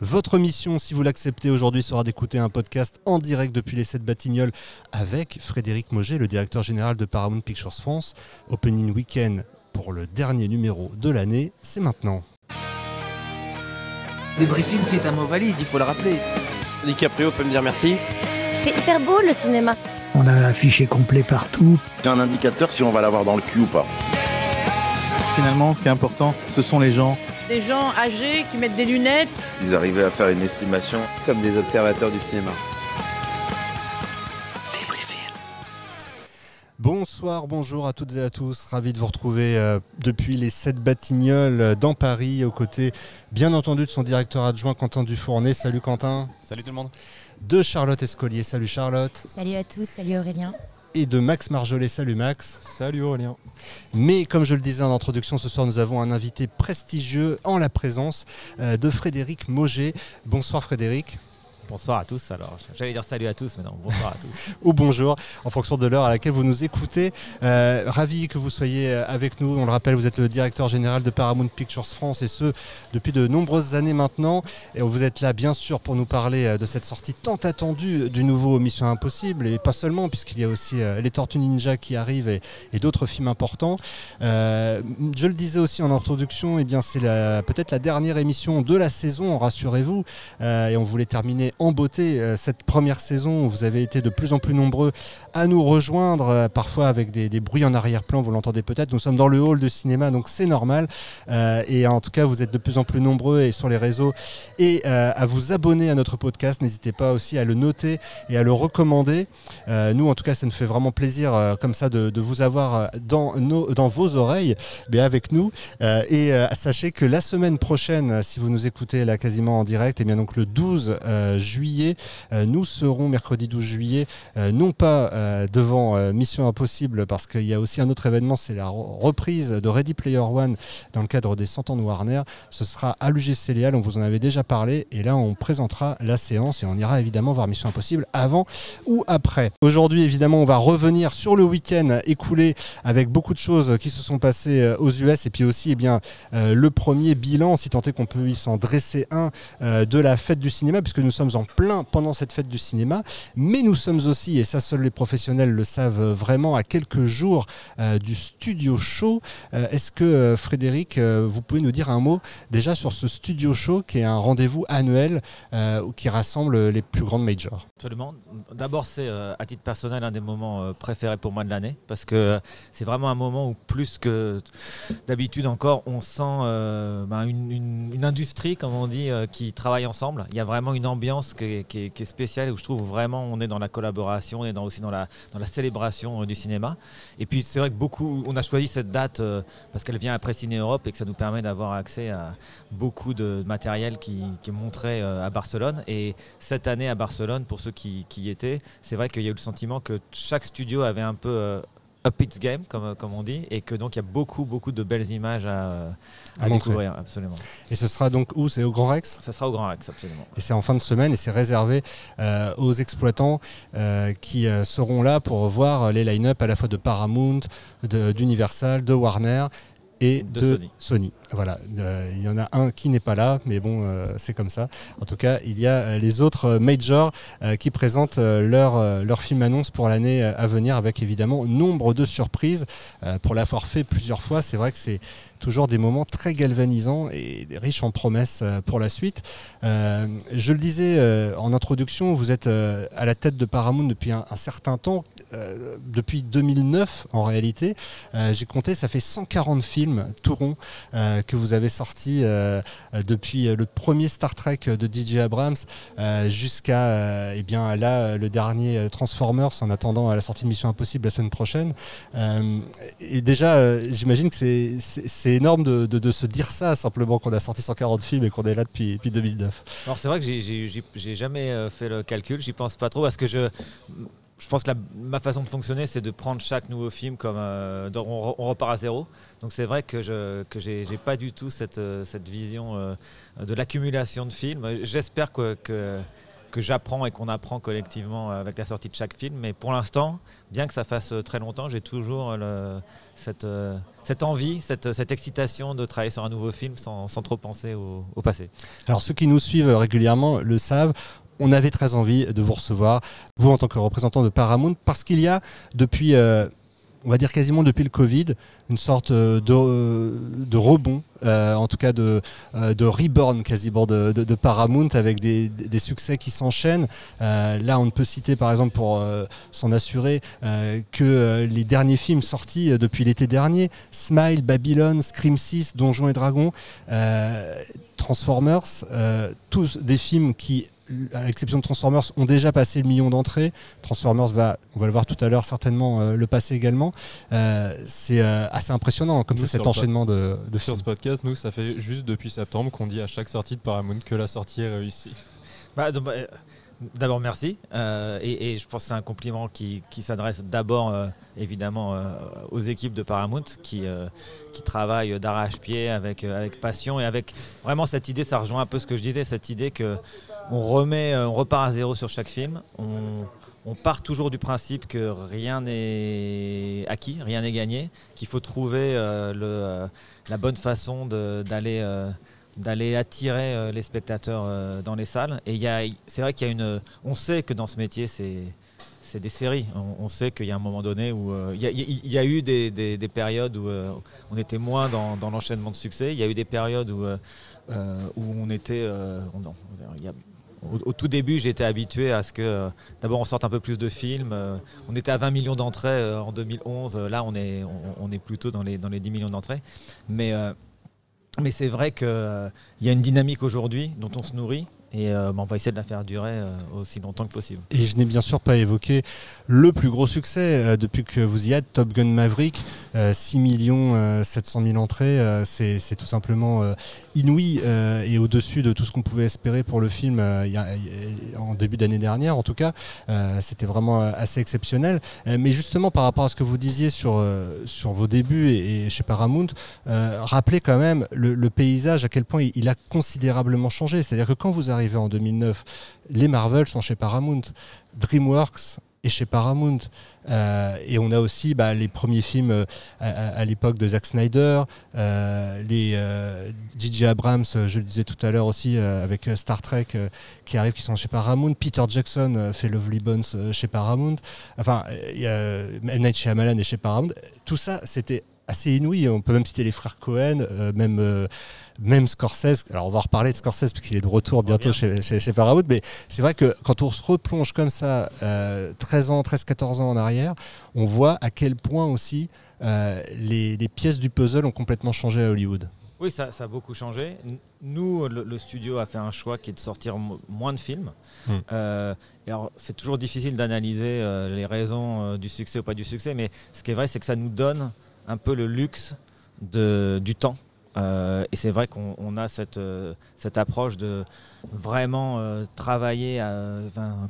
Votre mission, si vous l'acceptez aujourd'hui, sera d'écouter un podcast en direct depuis les 7 Batignolles avec Frédéric Moget, le directeur général de Paramount Pictures France. Opening Weekend pour le dernier numéro de l'année, c'est maintenant. Débriefing, c'est un mot valise, il faut le rappeler. DiCaprio peut me dire merci. C'est hyper beau le cinéma. On a un affiché complet partout. C'est un indicateur si on va l'avoir dans le cul ou pas. Finalement, ce qui est important, ce sont les gens. Des gens âgés qui mettent des lunettes. Ils arrivaient à faire une estimation. Comme des observateurs du cinéma. Bonsoir, bonjour à toutes et à tous. Ravi de vous retrouver euh, depuis les 7 Batignolles euh, dans Paris, aux côtés, bien entendu, de son directeur adjoint Quentin Dufournet. Salut Quentin. Salut tout le monde. De Charlotte Escolier. Salut Charlotte. Salut à tous, salut Aurélien. Et de Max Marjolais. Salut Max. Salut Aurélien. Mais comme je le disais en introduction, ce soir nous avons un invité prestigieux en la présence euh, de Frédéric Moget. Bonsoir Frédéric. Bonsoir à tous. Alors, j'allais dire salut à tous, mais non, bonsoir à tous. Ou bonjour, en fonction de l'heure à laquelle vous nous écoutez. Euh, ravi que vous soyez euh, avec nous. On le rappelle, vous êtes le directeur général de Paramount Pictures France et ce depuis de nombreuses années maintenant. Et vous êtes là, bien sûr, pour nous parler euh, de cette sortie tant attendue du nouveau Mission Impossible et pas seulement, puisqu'il y a aussi les Tortues Ninja qui arrivent et, d'autres films importants. je le disais aussi en introduction, eh bien c'est peut-être la dernière émission de la saison, rassurez-vous. et on voulait terminer en beauté euh, cette première saison. Vous avez été de plus en plus nombreux à nous rejoindre, euh, parfois avec des, bruits en arrière-plan, vous l'entendez peut-être. Nous sommes dans le hall de cinéma, donc c'est normal. Euh, et en tout cas, vous êtes de plus en plus nombreux et sur les réseaux et à vous abonner à notre podcast. N'hésitez pas aussi à le noter et à le recommander. nous, en tout cas, ça nous fait vraiment plaisir comme ça de, vous avoir dans, nos, dans vos oreilles, mais avec nous. et sachez que la semaine prochaine, si vous nous écoutez là quasiment en direct, et eh bien donc le 12 juillet, nous serons mercredi 12 juillet, non pas euh, devant euh, Mission Impossible parce qu'il y a aussi un autre événement, c'est la reprise de Ready Player One dans le cadre des 100 ans de Warner. Ce sera à l'UGC Léal, on vous en avait déjà parlé et là on présentera la séance et on ira évidemment voir Mission Impossible avant ou après. Aujourd'hui évidemment on va revenir sur le week-end écoulé avec beaucoup de choses qui se sont passées euh, aux US et puis aussi eh bien, le premier bilan, si tant est qu'on peut y s'en dresser un, de la fête du cinéma puisque nous sommes en plein pendant cette fête du cinéma, mais nous sommes aussi, et ça seuls les professionnels le savent vraiment, à quelques jours euh, du studio show. Euh, est-ce que euh, Frédéric, vous pouvez nous dire un mot déjà sur ce studio show qui est un rendez-vous annuel qui rassemble les plus grandes majors? Absolument. D'abord, c'est à titre personnel un des moments préférés pour moi de l'année parce que c'est vraiment un moment où plus que d'habitude encore, on sent ben, une, industrie, comme on dit, qui travaille ensemble. Il y a vraiment une ambiance qui est, qui est où je trouve vraiment on est dans la collaboration, on est dans, aussi dans la, dans la célébration euh, du cinéma. Et puis c'est vrai que beaucoup, on a choisi cette date euh, parce qu'elle vient après Ciné Europe et que ça nous permet d'avoir accès à beaucoup de matériel qui, qui est montré euh, à Barcelone. Et cette année à Barcelone, pour ceux qui y étaient, c'est vrai qu'il y a eu le sentiment que chaque studio avait un peu up its game, comme, comme on dit, et que donc il y a beaucoup, beaucoup de belles images à, à, découvrir, absolument. Et ce sera donc où? C'est au Grand Rex? Ça sera au Grand Rex, absolument. Et c'est en fin de semaine et c'est réservé euh, aux exploitants euh, qui euh, seront là pour voir les line-up à la fois de Paramount, d'Universal, de, Warner et de, Sony. Voilà, euh, il y en a un qui n'est pas là, mais bon, euh, c'est comme ça. En tout cas, il y a euh, les autres majors qui présentent leur, leur film annonce pour l'année à venir, avec évidemment nombre de surprises. pour l'avoir fait plusieurs fois, c'est vrai que c'est toujours des moments très galvanisants et riches en promesses pour la suite. je le disais en introduction, vous êtes à la tête de Paramount depuis un, certain temps, depuis 2009 en réalité. J'ai compté, ça fait 140 films tout rond que vous avez sorti euh, depuis le premier Star Trek de DJ Abrams euh, jusqu'à euh, eh là le dernier Transformers en attendant la sortie de Mission Impossible la semaine prochaine. et déjà, j'imagine que c'est énorme de, se dire ça simplement qu'on a sorti 140 films et qu'on est là depuis, depuis 2009. Alors c'est vrai que j'ai jamais fait le calcul, j'y pense pas trop parce que je je pense que ma façon de fonctionner, c'est de prendre chaque nouveau film comme euh, on, repart à zéro. Donc c'est vrai que je que j'ai pas du tout cette, euh, cette vision euh, de l'accumulation de films. J'espère que, que, que j'apprends et qu'on apprend collectivement avec la sortie de chaque film. Mais pour l'instant, bien que ça fasse très longtemps, j'ai toujours le, cette, cette, envie, cette, cette, excitation de travailler sur un nouveau film sans, sans trop penser au, passé. Alors ceux qui nous suivent régulièrement le savent. On avait très envie de vous recevoir, vous en tant que représentant de Paramount, parce qu'il y a depuis euh, on va dire quasiment depuis le Covid, une sorte de, de rebond, euh, en tout cas de, euh, de reborn quasiment de, de, Paramount avec des, des succès qui s'enchaînent. Euh, là, on ne peut citer par exemple pour euh, s'en assurer euh, que les derniers films sortis depuis l'été dernier, Smile, Babylon, Scream 6, Donjons et Dragons, Transformers, tous des films qui à l'exception de Transformers, ont déjà passé le million d'entrées. Transformers va, on va le voir tout à l'heure, certainement euh, le passer également. Euh, c'est euh, assez impressionnant comme ça cet enchaînement de, de Sur ce podcast, nous, ça fait juste depuis septembre qu'on dit à chaque sortie de Paramount que la sortie est réussie. Bah, donc, bah, D'abord, merci. Euh, et, et, je pense que c'est un compliment qui, qui s'adresse d'abord, euh, évidemment, euh, aux équipes de Paramount qui, qui travaillent d'arrache-pied avec, avec passion et avec vraiment cette idée. Ça rejoint un peu ce que je disais, cette idée que on remet, on repart à zéro sur chaque film. On, on part toujours du principe que rien n'est acquis, rien n'est gagné, qu'il faut trouver le, la bonne façon d'aller attirer euh, les spectateurs euh, dans les salles. Et c'est vrai qu'il y a une. On sait que dans ce métier, c'est des séries. On, on sait qu'il y a un moment donné où euh, il, y a, eu des, des, des périodes où euh, on était moins dans, l'enchaînement de succès. Il y a eu des périodes où, euh, où on était. On, il y a, au, tout début, j'étais habitué à ce que d'abord on sorte un peu plus de films. on était à 20 millions d'entrées en 2011. Là, on est, on, est plutôt dans les, dans les 10 millions d'entrées. Mais mais c'est vrai qu'il euh, y a une dynamique aujourd'hui dont on se nourrit et euh, bah, on va essayer de la faire durer euh, aussi longtemps que possible. Et je n'ai bien sûr pas évoqué le plus gros succès euh, depuis que vous y êtes, Top Gun Maverick, 6 millions 700 000 entrées, c'est tout simplement inouï et au-dessus de tout ce qu'on pouvait espérer pour le film en début d'année dernière en tout cas. C'était vraiment assez exceptionnel. mais justement par rapport à ce que vous disiez sur, vos débuts et, chez Paramount, rappelez quand même le, le, paysage, à quel point il, a considérablement changé. C'est-à-dire que quand vous arrivé en 2009, les Marvel sont chez Paramount, DreamWorks est chez Paramount, euh, et on a aussi bah, les premiers films euh, à, l'époque de Zack Snyder, euh, les J.J. Abrams, je le disais tout à l'heure aussi, avec Star Trek qui arrive, qui sont chez Paramount. Peter Jackson fait Lovely Bones chez Paramount. Enfin, M. Night Shyamalan est chez Paramount. Tout ça, c'était assez inouï. On peut même citer les frères Cohen, même même Scorsese, alors on va reparler de Scorsese parce qu'il est de retour bientôt chez, chez, chez, Paramount, mais c'est vrai que quand on se replonge comme ça, euh, 13 ans, 13-14 ans en arrière, on voit à quel point aussi euh, les, les, pièces du puzzle ont complètement changé à Hollywood. Oui, ça, ça a beaucoup changé. Nous, le, le, studio a fait un choix qui est de sortir moins de films. Mmh. Euh, alors, c'est toujours difficile d'analyser euh, les raisons du succès ou pas du succès, mais ce qui est vrai, c'est que ça nous donne un peu le luxe de, du temps euh, et c'est vrai qu'on a cette, euh, cette approche de vraiment euh, travailler, à,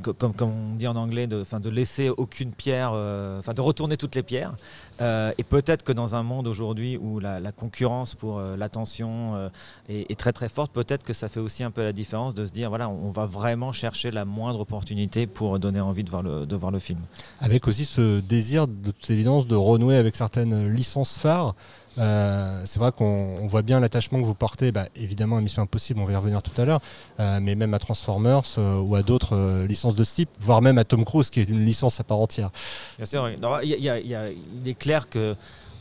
comme, comme on dit en anglais, de, de laisser aucune pierre, euh, de retourner toutes les pierres. Et peut-être que dans un monde aujourd'hui où la, concurrence pour l'attention est, très très forte, peut-être que ça fait aussi un peu la différence de se dire voilà, on va vraiment chercher la moindre opportunité pour donner envie de voir le, de voir le film. Avec aussi ce désir de toute évidence de renouer avec certaines licences phares. Euh, c'est vrai qu'on voit bien l'attachement que vous portez, bah, évidemment à Mission Impossible, on va y revenir tout à l'heure, euh, mais même à Transformers euh, ou à d'autres licences de ce type, voire même à Tom Cruise qui est une licence à part entière. Bien sûr, il, est clair que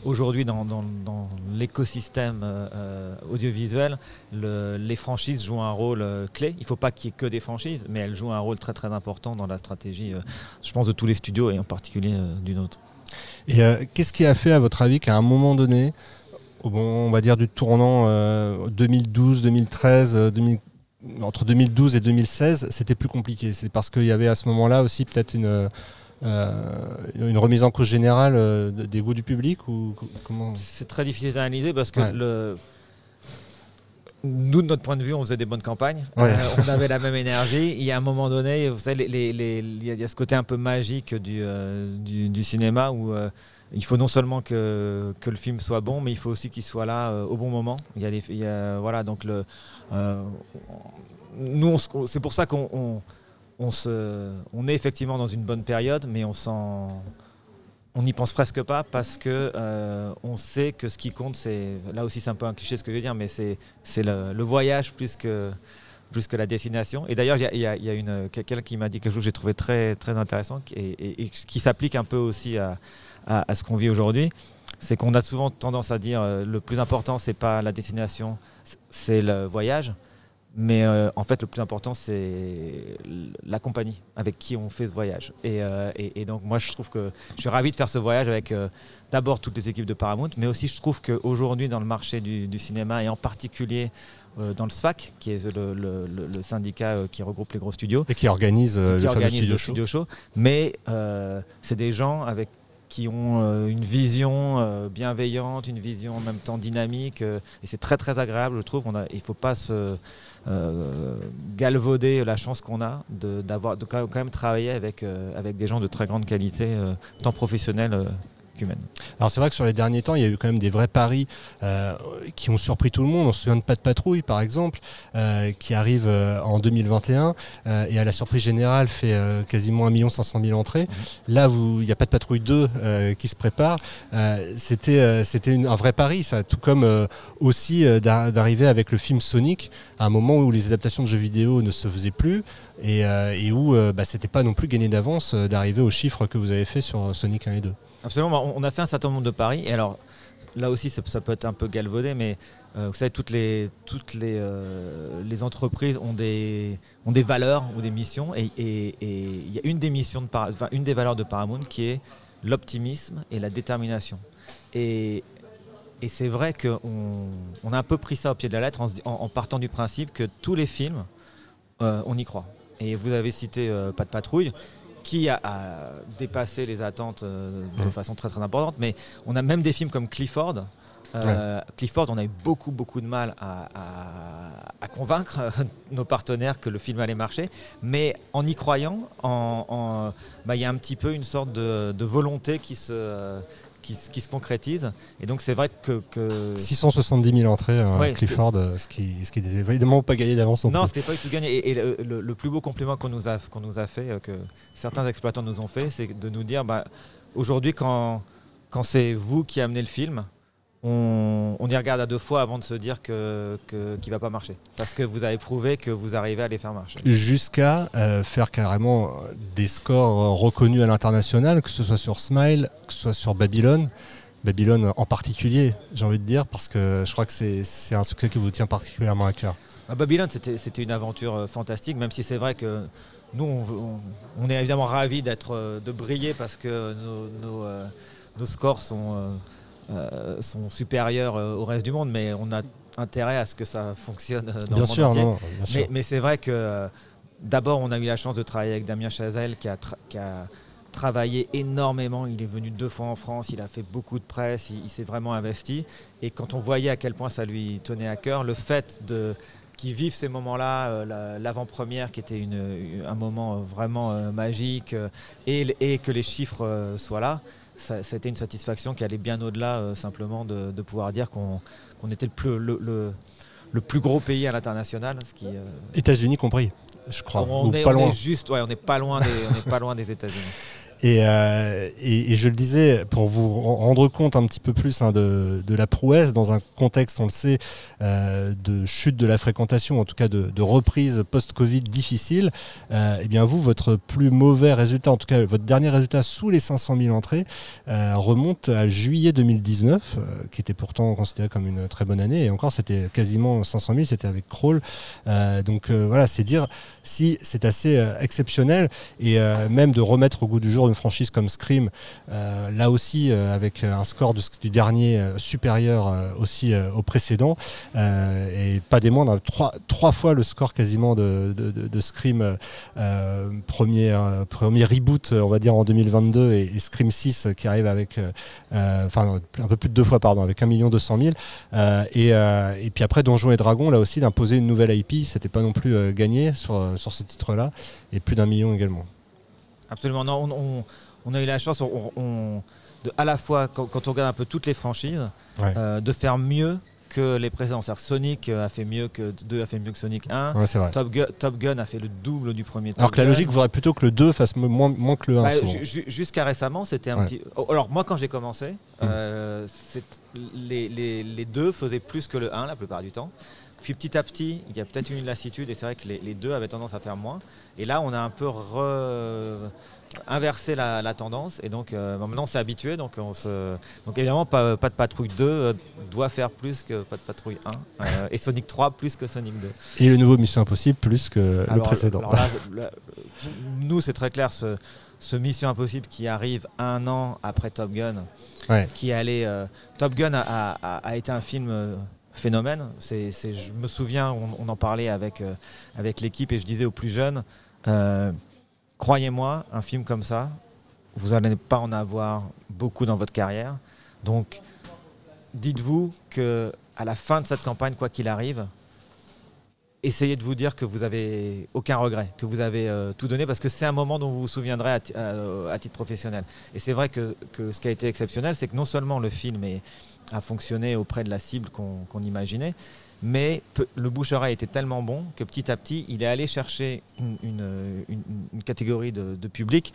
aujourd'hui dans, l'écosystème audiovisuel, le, les franchises jouent un rôle clé. Il ne faut pas qu'il y ait que des franchises, mais elles jouent un rôle très très important dans la stratégie, je pense, de tous les studios et en particulier du nôtre. Et qu'est-ce qui a fait, à votre avis, qu'à un moment donné, au bon, on va dire du tournant 2012, 2013, 2000, entre 2012 et 2016, c'était plus compliqué? C'est parce qu'il y avait à ce moment-là aussi peut-être une euh, une remise en cause générale euh, des goûts du public ou comment? C'est très difficile d'analyser parce que ouais. le nous, de notre point de vue, on faisait des bonnes campagnes. Ouais. Euh, on avait la même énergie. Il y a un moment donné, vous savez, il y a ce côté un peu magique du, euh, du, du, cinéma où euh, il faut non seulement que, que, le film soit bon, mais il faut aussi qu'il soit là au bon moment. Il y a, les, il y a voilà, donc le, nous, c'est pour ça qu'on on est effectivement dans une bonne période, mais on s'en on n'y pense presque pas parce que euh, on sait que ce qui compte, c'est là aussi c'est un peu un cliché ce que je veux dire, mais c'est le, le voyage plus que plus que la destination. Et d'ailleurs, il y a, une, quelqu'un qui m'a dit quelque chose que j'ai trouvé très, très intéressant et, qui s'applique un peu aussi à, à, à ce qu'on vit aujourd'hui. C'est qu'on a souvent tendance à dire euh, le plus important, c'est pas la destination, c'est le voyage. Mais euh, en fait, le plus important, c'est la compagnie avec qui on fait ce voyage. Et, euh, et, et, donc, moi, je trouve que je suis ravi de faire ce voyage avec euh, d'abord toutes les équipes de Paramount, mais aussi je trouve qu'aujourd'hui, dans le marché du, du, cinéma, et en particulier dans le SFAC, qui est le, le, le, syndicat qui regroupe les gros studios. Et qui organise, et qui le, organise studio le show. studio show. Mais c'est des gens avec qui ont euh, une vision euh, bienveillante, une vision en même temps dynamique. euh, et c'est très très agréable, je trouve. Il ne faut pas se galvauder la chance qu'on a de, d'avoir, quand même travailler avec, avec des gens de très grande qualité, tant professionnels qu'humaines. Alors c'est vrai que sur les derniers temps, il y a eu quand même des vrais paris euh, qui ont surpris tout le monde. On se souvient de Pas de Patrouille, par exemple, euh, qui arrive euh, en 2021 euh, et à la surprise générale fait quasiment 1 500 000 entrées. Mmh. Là, il n'y a Pas de Patrouille 2 euh, qui se prépare. C'était un vrai pari, ça. Tout comme aussi d'ar- d'arriver avec le film Sonic à un moment où les adaptations de jeux vidéo ne se faisaient plus et, et où bah, c'était pas non plus gagné d'avance d'arriver aux chiffres que vous avez fait sur Sonic 1 et 2. Absolument. On on a fait un certain nombre de paris. Et alors, là aussi, ça, peut être un peu galvaudé, mais euh, vous savez, toutes les, euh, entreprises ont des, valeurs ou des missions. Et il y a une des, missions de une des valeurs de Paramount qui est l'optimisme et la détermination. Et, c'est vrai qu'on on a un peu pris ça au pied de la lettre en, partant du principe que tous les films, euh, on y croit. Et vous avez cité Pas de patrouille qui a, a dépassé les attentes euh, de Mm. façon très très importante. Mais on a même des films comme Clifford. Euh, Clifford, on a eu beaucoup beaucoup de mal à, à- à convaincre euh, nos partenaires que le film allait marcher, mais en y croyant, en- en- bah, il y a un petit peu une sorte de, de volonté qui se, qui, se- qui se concrétise. Et donc c'est vrai que, que 670 000 entrées à Ouais, Clifford, euh, ce qui, ce qui n'est évidemment pas gagné d'avance non plus. c'était pas du tout gagné. Et, et le, le- le plus beau compliment qu'on nous a, qu'on nous a fait, euh, que certains exploitants nous ont fait, c'est de nous dire bah, aujourd'hui, quand, quand c'est vous qui amenez le film, on, on y regarde à deux fois avant de se dire que, qu'il va pas marcher. Parce que vous avez prouvé que vous arrivez à les faire marcher. Jusqu'à euh, faire carrément des scores euh, reconnus à l'international, que ce soit sur Smile, que ce soit sur Babylone. Babylone en particulier, j'ai envie de dire, parce que je crois que c'est un succès qui vous tient particulièrement à cœur. À Babylone, c'était une aventure euh, fantastique, même si c'est vrai que nous, on, est évidemment ravis de briller parce que nos, nos, nos scores sont, euh, sont supérieurs euh, au reste du monde, mais on a intérêt à ce que ça fonctionne euh, dans bien le sûr, monde entier. non, bien sûr. Mais, mais c'est vrai que d'abord, on a eu la chance de travailler avec Damien Chazelle qui a, tra- qui a travaillé énormément. Il est venu deux fois en France, il a fait beaucoup de presse, il, il s'est vraiment investi. Et quand on voyait à quel point ça lui tenait à cœur, le fait de qu'ils vivent ces moments-là, euh, la- l'avant-première qui était une- un moment vraiment euh, magique, euh, et, et que les chiffres soient là, ça, ça a été une satisfaction qui allait bien au-delà euh, simplement de, de pouvoir dire qu'on était le plus, le, le- le plus gros pays à l'international. euh, États-Unis compris, je crois. on, ou est, pas on loin. est juste, ouais, on n'est pas loin des, on n'est pas loin des États-Unis. Et, euh, et, et je le disais, pour vous ren- rendre compte un petit peu plus hein, de, la prouesse, dans un contexte, on le sait, euh, de chute de la fréquentation, en tout cas de, reprise post-Covid difficile, euh, eh bien vous, votre plus mauvais résultat, en tout cas votre dernier résultat sous les 500 000 entrées, euh, remonte à juillet 2019, euh, qui était pourtant considéré comme une très bonne année. Et encore, c'était quasiment 500 000, c'était avec Crawl. Euh, donc voilà, c'est dire si c'est assez exceptionnel et même de remettre au goût du jour franchise comme Scream, euh, là aussi euh, avec un score du dernier euh, supérieur euh, aussi euh, au précédent euh, et pas des moindres, trois, trois fois le score quasiment de, Scream euh, premier, euh, premier reboot on va dire en 2022 et, Scream 6 euh, qui arrive avec euh, euh, enfin un peu plus de deux fois pardon avec 1 200 000 euh, et, euh, et puis après Donjons et Dragons là aussi d'imposer une nouvelle IP c'était pas non plus euh, gagné sur, euh, sur ce titre là et plus d'un million également Absolument. Non, on, on- on a eu la chance, on, on- de, à la fois quand, quand on regarde un peu toutes les franchises, Ouais. euh, de faire mieux que les précédents. Sonic euh, a fait mieux que 2 a fait mieux que Sonic 1. Ouais, c'est vrai. Top, Gun, Top Gun a fait le double du premier Alors Top que la logique voudrait plutôt que le 2 fasse mo- moins, moins que le 1. Bah, Jusqu'à récemment, c'était un Ouais. petit. Oh, Alors, moi, quand j'ai commencé, Mm. euh, les, les- les deux faisaient plus que le 1 la plupart du temps. Puis petit à petit, il y a peut-être une lassitude et c'est vrai que les, les deux avaient tendance à faire moins. Et là, on a un peu re- inversé la, la tendance et donc euh, maintenant on s'est habitué. Donc, on se... donc évidemment, pas, pas de patrouille 2 euh, doit faire plus que pas de patrouille 1 euh, et Sonic 3 plus que Sonic 2. Et le nouveau Mission Impossible plus que le précédent. alors là, là, nous, c'est très clair, ce, ce Mission Impossible qui arrive un an après Top Gun, Ouais. qui allait. euh, Top Gun a, a- a été un film phénomène. Je me souviens, on, en parlait avec, euh, avec l'équipe et je disais aux plus jeunes, euh, croyez-moi, un film comme ça, vous n'allez pas en avoir beaucoup dans votre carrière. Donc, dites-vous que à la fin de cette campagne, quoi qu'il arrive, essayez de vous dire que vous avez aucun regret, que vous avez euh, tout donné, parce que c'est un moment dont vous vous souviendrez à, ti- à- titre professionnel. Et c'est vrai que, que ce qui a été exceptionnel, c'est que non seulement le film a fonctionné auprès de la cible qu'on imaginait, mais le bouche-oreille était tellement bon que petit à petit, il est allé chercher une, une- catégorie de, public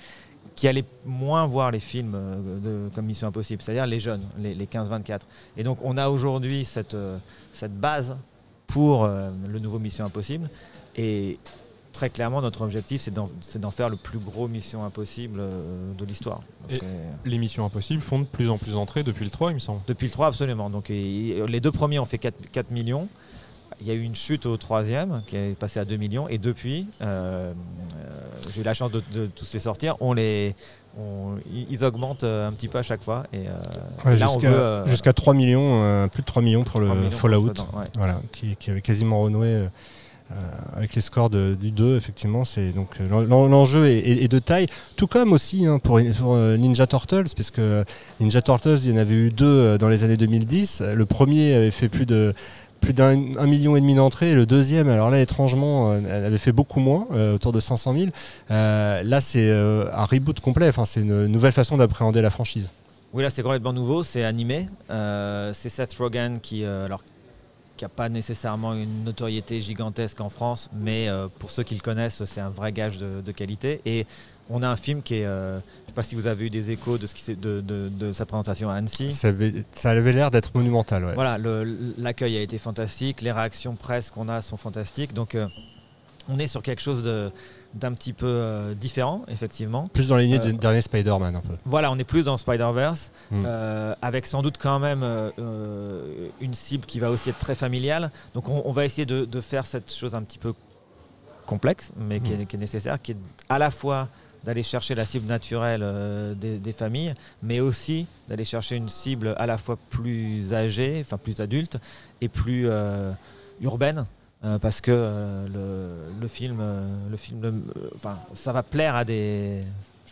qui allait moins voir les films euh, de, comme Mission Impossible, c'est-à-dire les jeunes, les, les 15-24. Et donc on a aujourd'hui cette, euh, cette base pour euh, le nouveau Mission Impossible. Et très clairement, notre objectif, c'est d'en faire le plus gros Mission Impossible euh, de l'histoire. Les missions impossibles font de plus en plus d'entrées depuis le 3, il me semble. Depuis le 3, absolument. Donc, et- les deux premiers ont fait 4, 4 millions. Il y a eu une chute au troisième qui est passé à 2 millions. Et depuis, euh, euh, j'ai eu la chance de, de tous les sortir. On les, on- ils augmentent euh, un petit peu à chaque fois. Et, euh, Ouais, et là, on jusqu'à veut, euh, jusqu'à 3 millions, euh, plus de 3 millions pour 3 le millions Fallout, ouais. voilà, qui, qui avait quasiment renoué euh, avec les scores de- du 2. Effectivement, c'est donc l'en- l'enjeu est, est- est de taille, tout comme aussi hein, pour, pour, euh, Ninja Turtles, parce que Ninja Turtles, il y en avait eu deux euh, dans les années 2010. Le premier avait fait plus de plus d'un un million et demi d'entrées. Le deuxième, alors là, étrangement, euh, elle avait fait beaucoup moins, euh, autour de 500 000. Euh, là, c'est un reboot complet. C'est une nouvelle façon d'appréhender la franchise. Oui, là, c'est complètement nouveau. C'est animé. C'est Seth Rogen qui, alors, qui n'a pas nécessairement une notoriété gigantesque en France, mais pour ceux qui le connaissent, c'est un vrai gage de qualité. Et on a un film qui est. je ne sais pas si vous avez eu des échos de, ce qui de, de- de sa présentation à Annecy. Ça avait, ça avait l'air d'être monumental. Ouais. Voilà, l'accueil a été fantastique, les réactions presse qu'on a sont fantastiques. Donc, euh, on est sur quelque chose de- d'un petit peu euh, différent, effectivement. Plus dans la lignée Euh, du dernier Spider-Man un peu. Voilà, on est plus dans Spider-Verse, Mm. euh, avec sans doute quand même une cible qui va aussi être très familiale. Donc on, on va essayer de, de faire cette chose un petit peu complexe, mais qui, est, qui est nécessaire, qui est à la fois d'aller chercher la cible naturelle euh, des, familles, mais aussi d'aller chercher une cible à la fois plus âgée, enfin plus adulte, et plus euh, urbaine. euh, parce que le, film, le enfin, ça va plaire à des.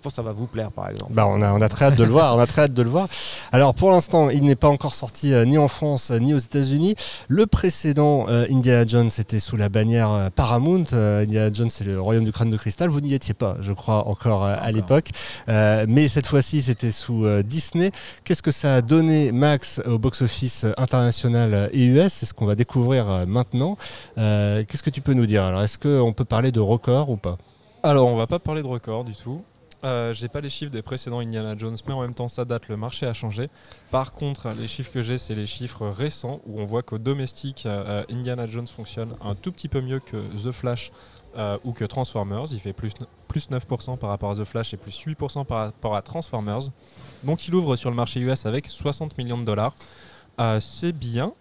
Je pense que ça va vous plaire, par exemple. Bah, on, a, on a très hâte de le voir. On a très hâte de le voir. Alors pour l'instant, il n'est pas encore sorti euh, ni en France euh, ni aux États-Unis. Le précédent euh, Indiana Jones était sous la bannière euh, Paramount. Euh, Indiana Jones, c'est le royaume du crâne de cristal. Vous n'y étiez pas, je crois, encore euh, à l'époque. Euh, mais cette fois-ci, c'était sous euh, Disney. Qu'est-ce que ça a donné, Max, au box-office international et US C'est ce qu'on va découvrir euh, maintenant. Euh, Qu'est-ce que tu peux nous dire? Alors, est-ce qu'on peut parler de record ou pas? Alors, on va pas parler de record du tout. Euh, j'ai pas les chiffres des précédents Indiana Jones, mais en même temps, ça date, le marché a changé. Par contre, les chiffres que j'ai, c'est les chiffres récents où on voit qu'au domestique, euh, Indiana Jones fonctionne un tout petit peu mieux que The Flash euh, ou que Transformers. Il fait plus, plus 9% par rapport à The Flash et plus 8% par rapport à Transformers. Donc, il ouvre sur le marché US avec 60 millions de dollars. C'est bien,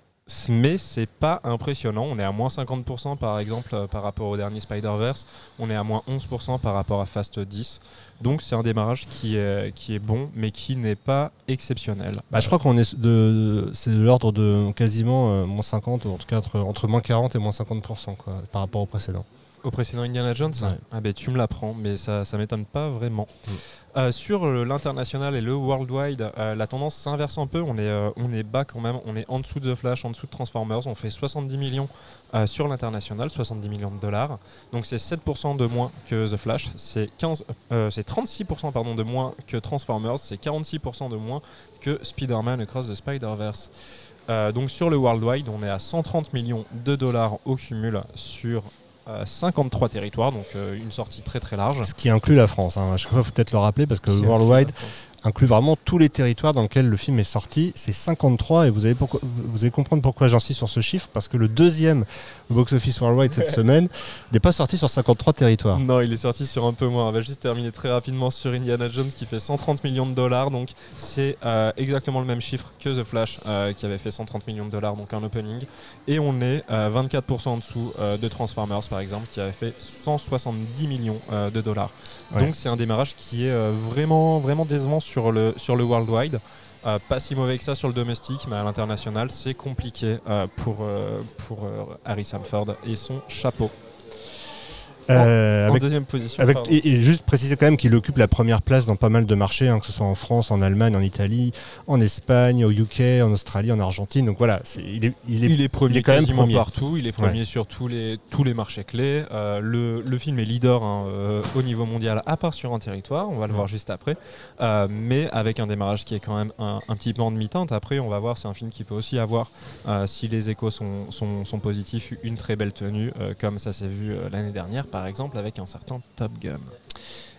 mais c'est pas impressionnant. On est à moins 50% par exemple euh, par rapport au dernier Spider-Verse. On est à moins 11% par rapport à Fast 10. Donc c'est un démarrage qui est, qui est bon, mais qui n'est pas exceptionnel. Bah, je crois qu'on est de, c'est de l'ordre de quasiment euh, moins 50, ou en tout cas entre, moins 40 et moins 50% quoi, par rapport au précédent. Au précédent Indiana Jones Ouais. Ah ben tu me l'apprends, mais ça ça m'étonne pas vraiment. Mm. Euh, sur euh, l'international et le worldwide, euh, la tendance s'inverse un peu. On est, euh, on est bas quand même. On est en dessous de The Flash, en dessous de Transformers. On fait 70 millions sur l'international, 70 millions de dollars. Donc c'est 7% de moins que The Flash. C'est 15, euh, c'est 36% pardon de moins que Transformers. C'est 46% de moins que Spider-Man Across the Spider-Verse. Donc sur le worldwide, on est à 130 millions de dollars au cumul sur 53 territoires, donc euh, une sortie très très large. Ce qui inclut la France. Hein. À chaque fois, il faut peut-être le rappeler parce que Worldwide. Inclut vraiment tous les territoires dans lesquels le film est sorti. C'est 53 et vous allez, pourquoi- vous allez comprendre pourquoi j'insiste sur ce chiffre parce que le deuxième box-office Worldwide cette semaine n'est pas sorti sur 53 territoires. Non, il est sorti sur un peu moins. On va juste terminer très rapidement sur Indiana Jones qui fait 130 millions de dollars. Donc c'est euh, exactement le même chiffre que The Flash euh, qui avait fait 130 millions de dollars, donc un opening. Et on est euh, 24% en dessous euh, de Transformers par exemple qui avait fait 170 millions euh, de dollars. Ouais. Donc c'est un démarrage qui est euh, vraiment, vraiment décevant sur sur le worldwide. Euh, pas si mauvais que ça sur le domestique, mais à l'international, c'est compliqué euh, pour, euh, pour euh, Harrison Ford et son chapeau. Euh, en avec deuxième position. Avec, et, et juste préciser quand même qu'il occupe la première place dans pas mal de marchés, hein, que ce soit en France, en Allemagne, en Italie, en Espagne, au UK, en Australie, en Argentine. Donc voilà, c'est- il est, il est, il est premier il est quand même premier. partout, il est premier sur tous les, tous les marchés clés. Euh, le, le film est leader hein, euh, au niveau mondial, à part sur un territoire, on va le Ouais. voir juste après, Euh, mais avec un démarrage qui est quand même un, un petit peu en demi-teinte. Après, on va voir, c'est un film qui peut aussi avoir, euh, si les échos sont, sont, sont positifs, une très belle tenue, euh, comme ça s'est vu l'année dernière, par exemple, avec un certain Top Gun.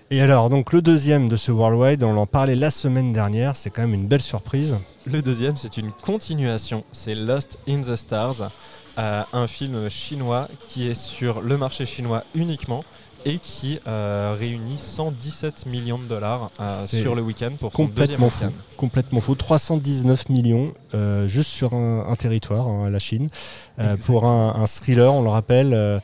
Et alors, donc le deuxième de ce Worldwide, on en parlait la semaine dernière, c'est quand même une belle surprise. Le deuxième, c'est une continuation, c'est Lost in the Stars, euh, un film chinois qui est sur le marché chinois uniquement et qui euh, réunit 117 millions de dollars euh, sur le week-end pour son deuxième Complètement fou. week-end. Complètement fou. 319 millions euh, juste sur un, un territoire, hein, la Chine, pour un, un thriller, on le rappelle.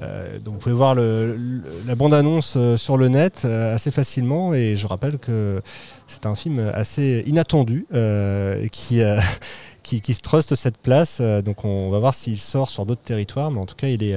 Euh, donc vous pouvez voir le- le- la bande-annonce euh, sur le net euh, assez facilement et je rappelle que c'est un film assez inattendu euh, qui, qui, qui se truste cette place. Donc on va voir s'il sort sur d'autres territoires, mais en tout cas il est,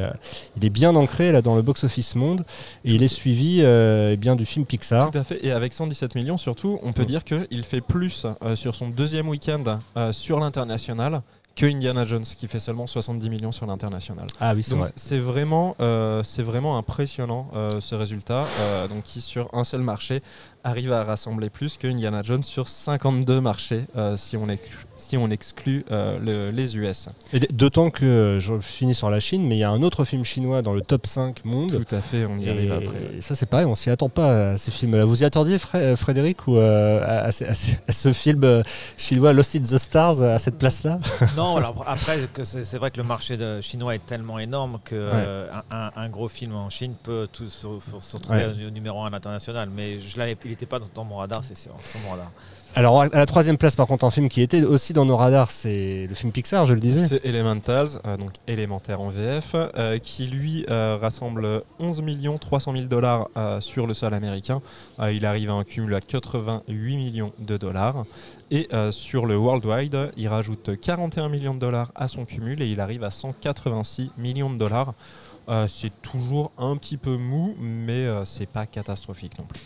il est bien ancré là dans le box-office monde et il est suivi eh bien du film Pixar. Tout à fait. Et avec 117 millions, surtout, on peut Mm. dire qu'il fait plus sur son deuxième week-end sur l'international que Indiana Jones, qui fait seulement 70 millions sur l'international. Ah oui, c'est Donc vrai. c'est vraiment, euh, c'est vraiment impressionnant euh, ce résultat, euh, donc qui sur un seul marché arrive à rassembler plus que Indiana Jones sur 52 marchés euh, si on exclut, si on exclut euh, le- les US. Et D'autant que je finis sur la Chine, mais il y a un autre film chinois dans le top 5 monde. Tout à fait, on y arrive après. et ça, c'est pareil, on s'y attend pas à ces films-là. Vous y attendiez, Fré- euh, Frédéric, ou euh, à, à ce- à ce- à ce film chinois Lost in the Stars, à cette place-là? Non, alors après, que c'est vrai que le marché de chinois est tellement énorme que euh, un, gros film en Chine peut tout se, se- se retrouver Ouais. au numéro 1 international. Mais je l'avais- il n'était pas dans, dans mon radar, c'est sûr. sur mon radar. Alors, à la troisième place, par contre, un film qui était aussi dans nos radars, c'est le film Pixar, je le disais. C'est Elementals, euh, donc élémentaire en VF, euh, qui lui euh, rassemble 11 300 000 dollars euh, sur le sol américain. Euh, il arrive à un cumul à 88 millions de dollars. Et euh, sur le worldwide, il rajoute 41 millions de dollars à son cumul et il arrive à 186 millions de dollars. Euh, c'est toujours un petit peu mou, mais euh, c'est pas catastrophique non plus.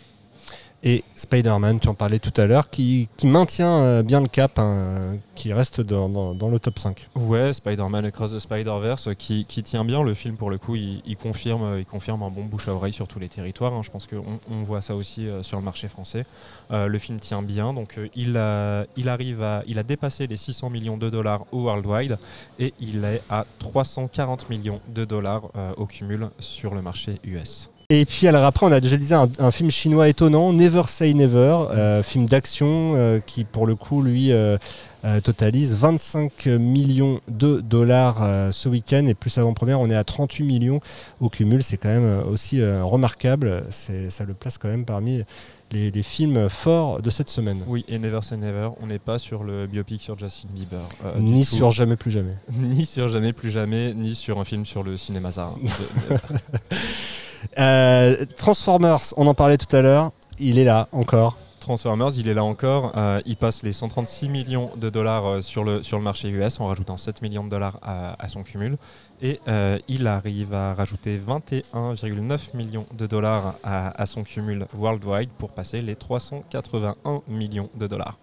Et Spider-Man, tu en parlais tout à l'heure, qui, qui maintient euh, bien le cap, hein, qui reste dans, dans- le top 5. Ouais, Spider-Man Across the Spider-Verse euh, qui, qui tient bien le film pour le coup, il, confirme, euh, il confirme un bon bouche à oreille sur tous les territoires. hein. Je pense qu'on on voit ça aussi sur le marché français. Le film tient bien, donc il, a, il arrive à, il a dépassé les 600 millions de dollars au worldwide et il est à 340 millions de dollars au cumul sur le marché US. Et puis alors après, on a déjà dit un, un film chinois étonnant, Never Say Never, euh, film d'action euh, qui pour le coup lui euh, euh, totalise 25 millions de dollars euh, ce week-end et plus avant-première, on est à 38 millions au cumul. C'est quand même euh, aussi euh, remarquable. Ça le place quand même parmi les, les films forts de cette semaine. Oui, et Never Say Never, on n'est pas sur le biopic sur Justin Bieber. euh, Ni sur Jamais plus jamais. ni sur Jamais plus jamais, ni sur un film sur le cinéma Zara. Euh, Transformers, on en parlait tout à l'heure, il est là encore. Transformers, il est là encore. Euh, il passe les 136 millions de dollars euh, sur le, marché US en rajoutant 7 millions de dollars à, son cumul. Et il arrive à rajouter 21,9 millions de dollars à, à son cumul worldwide pour passer les 381 millions de dollars.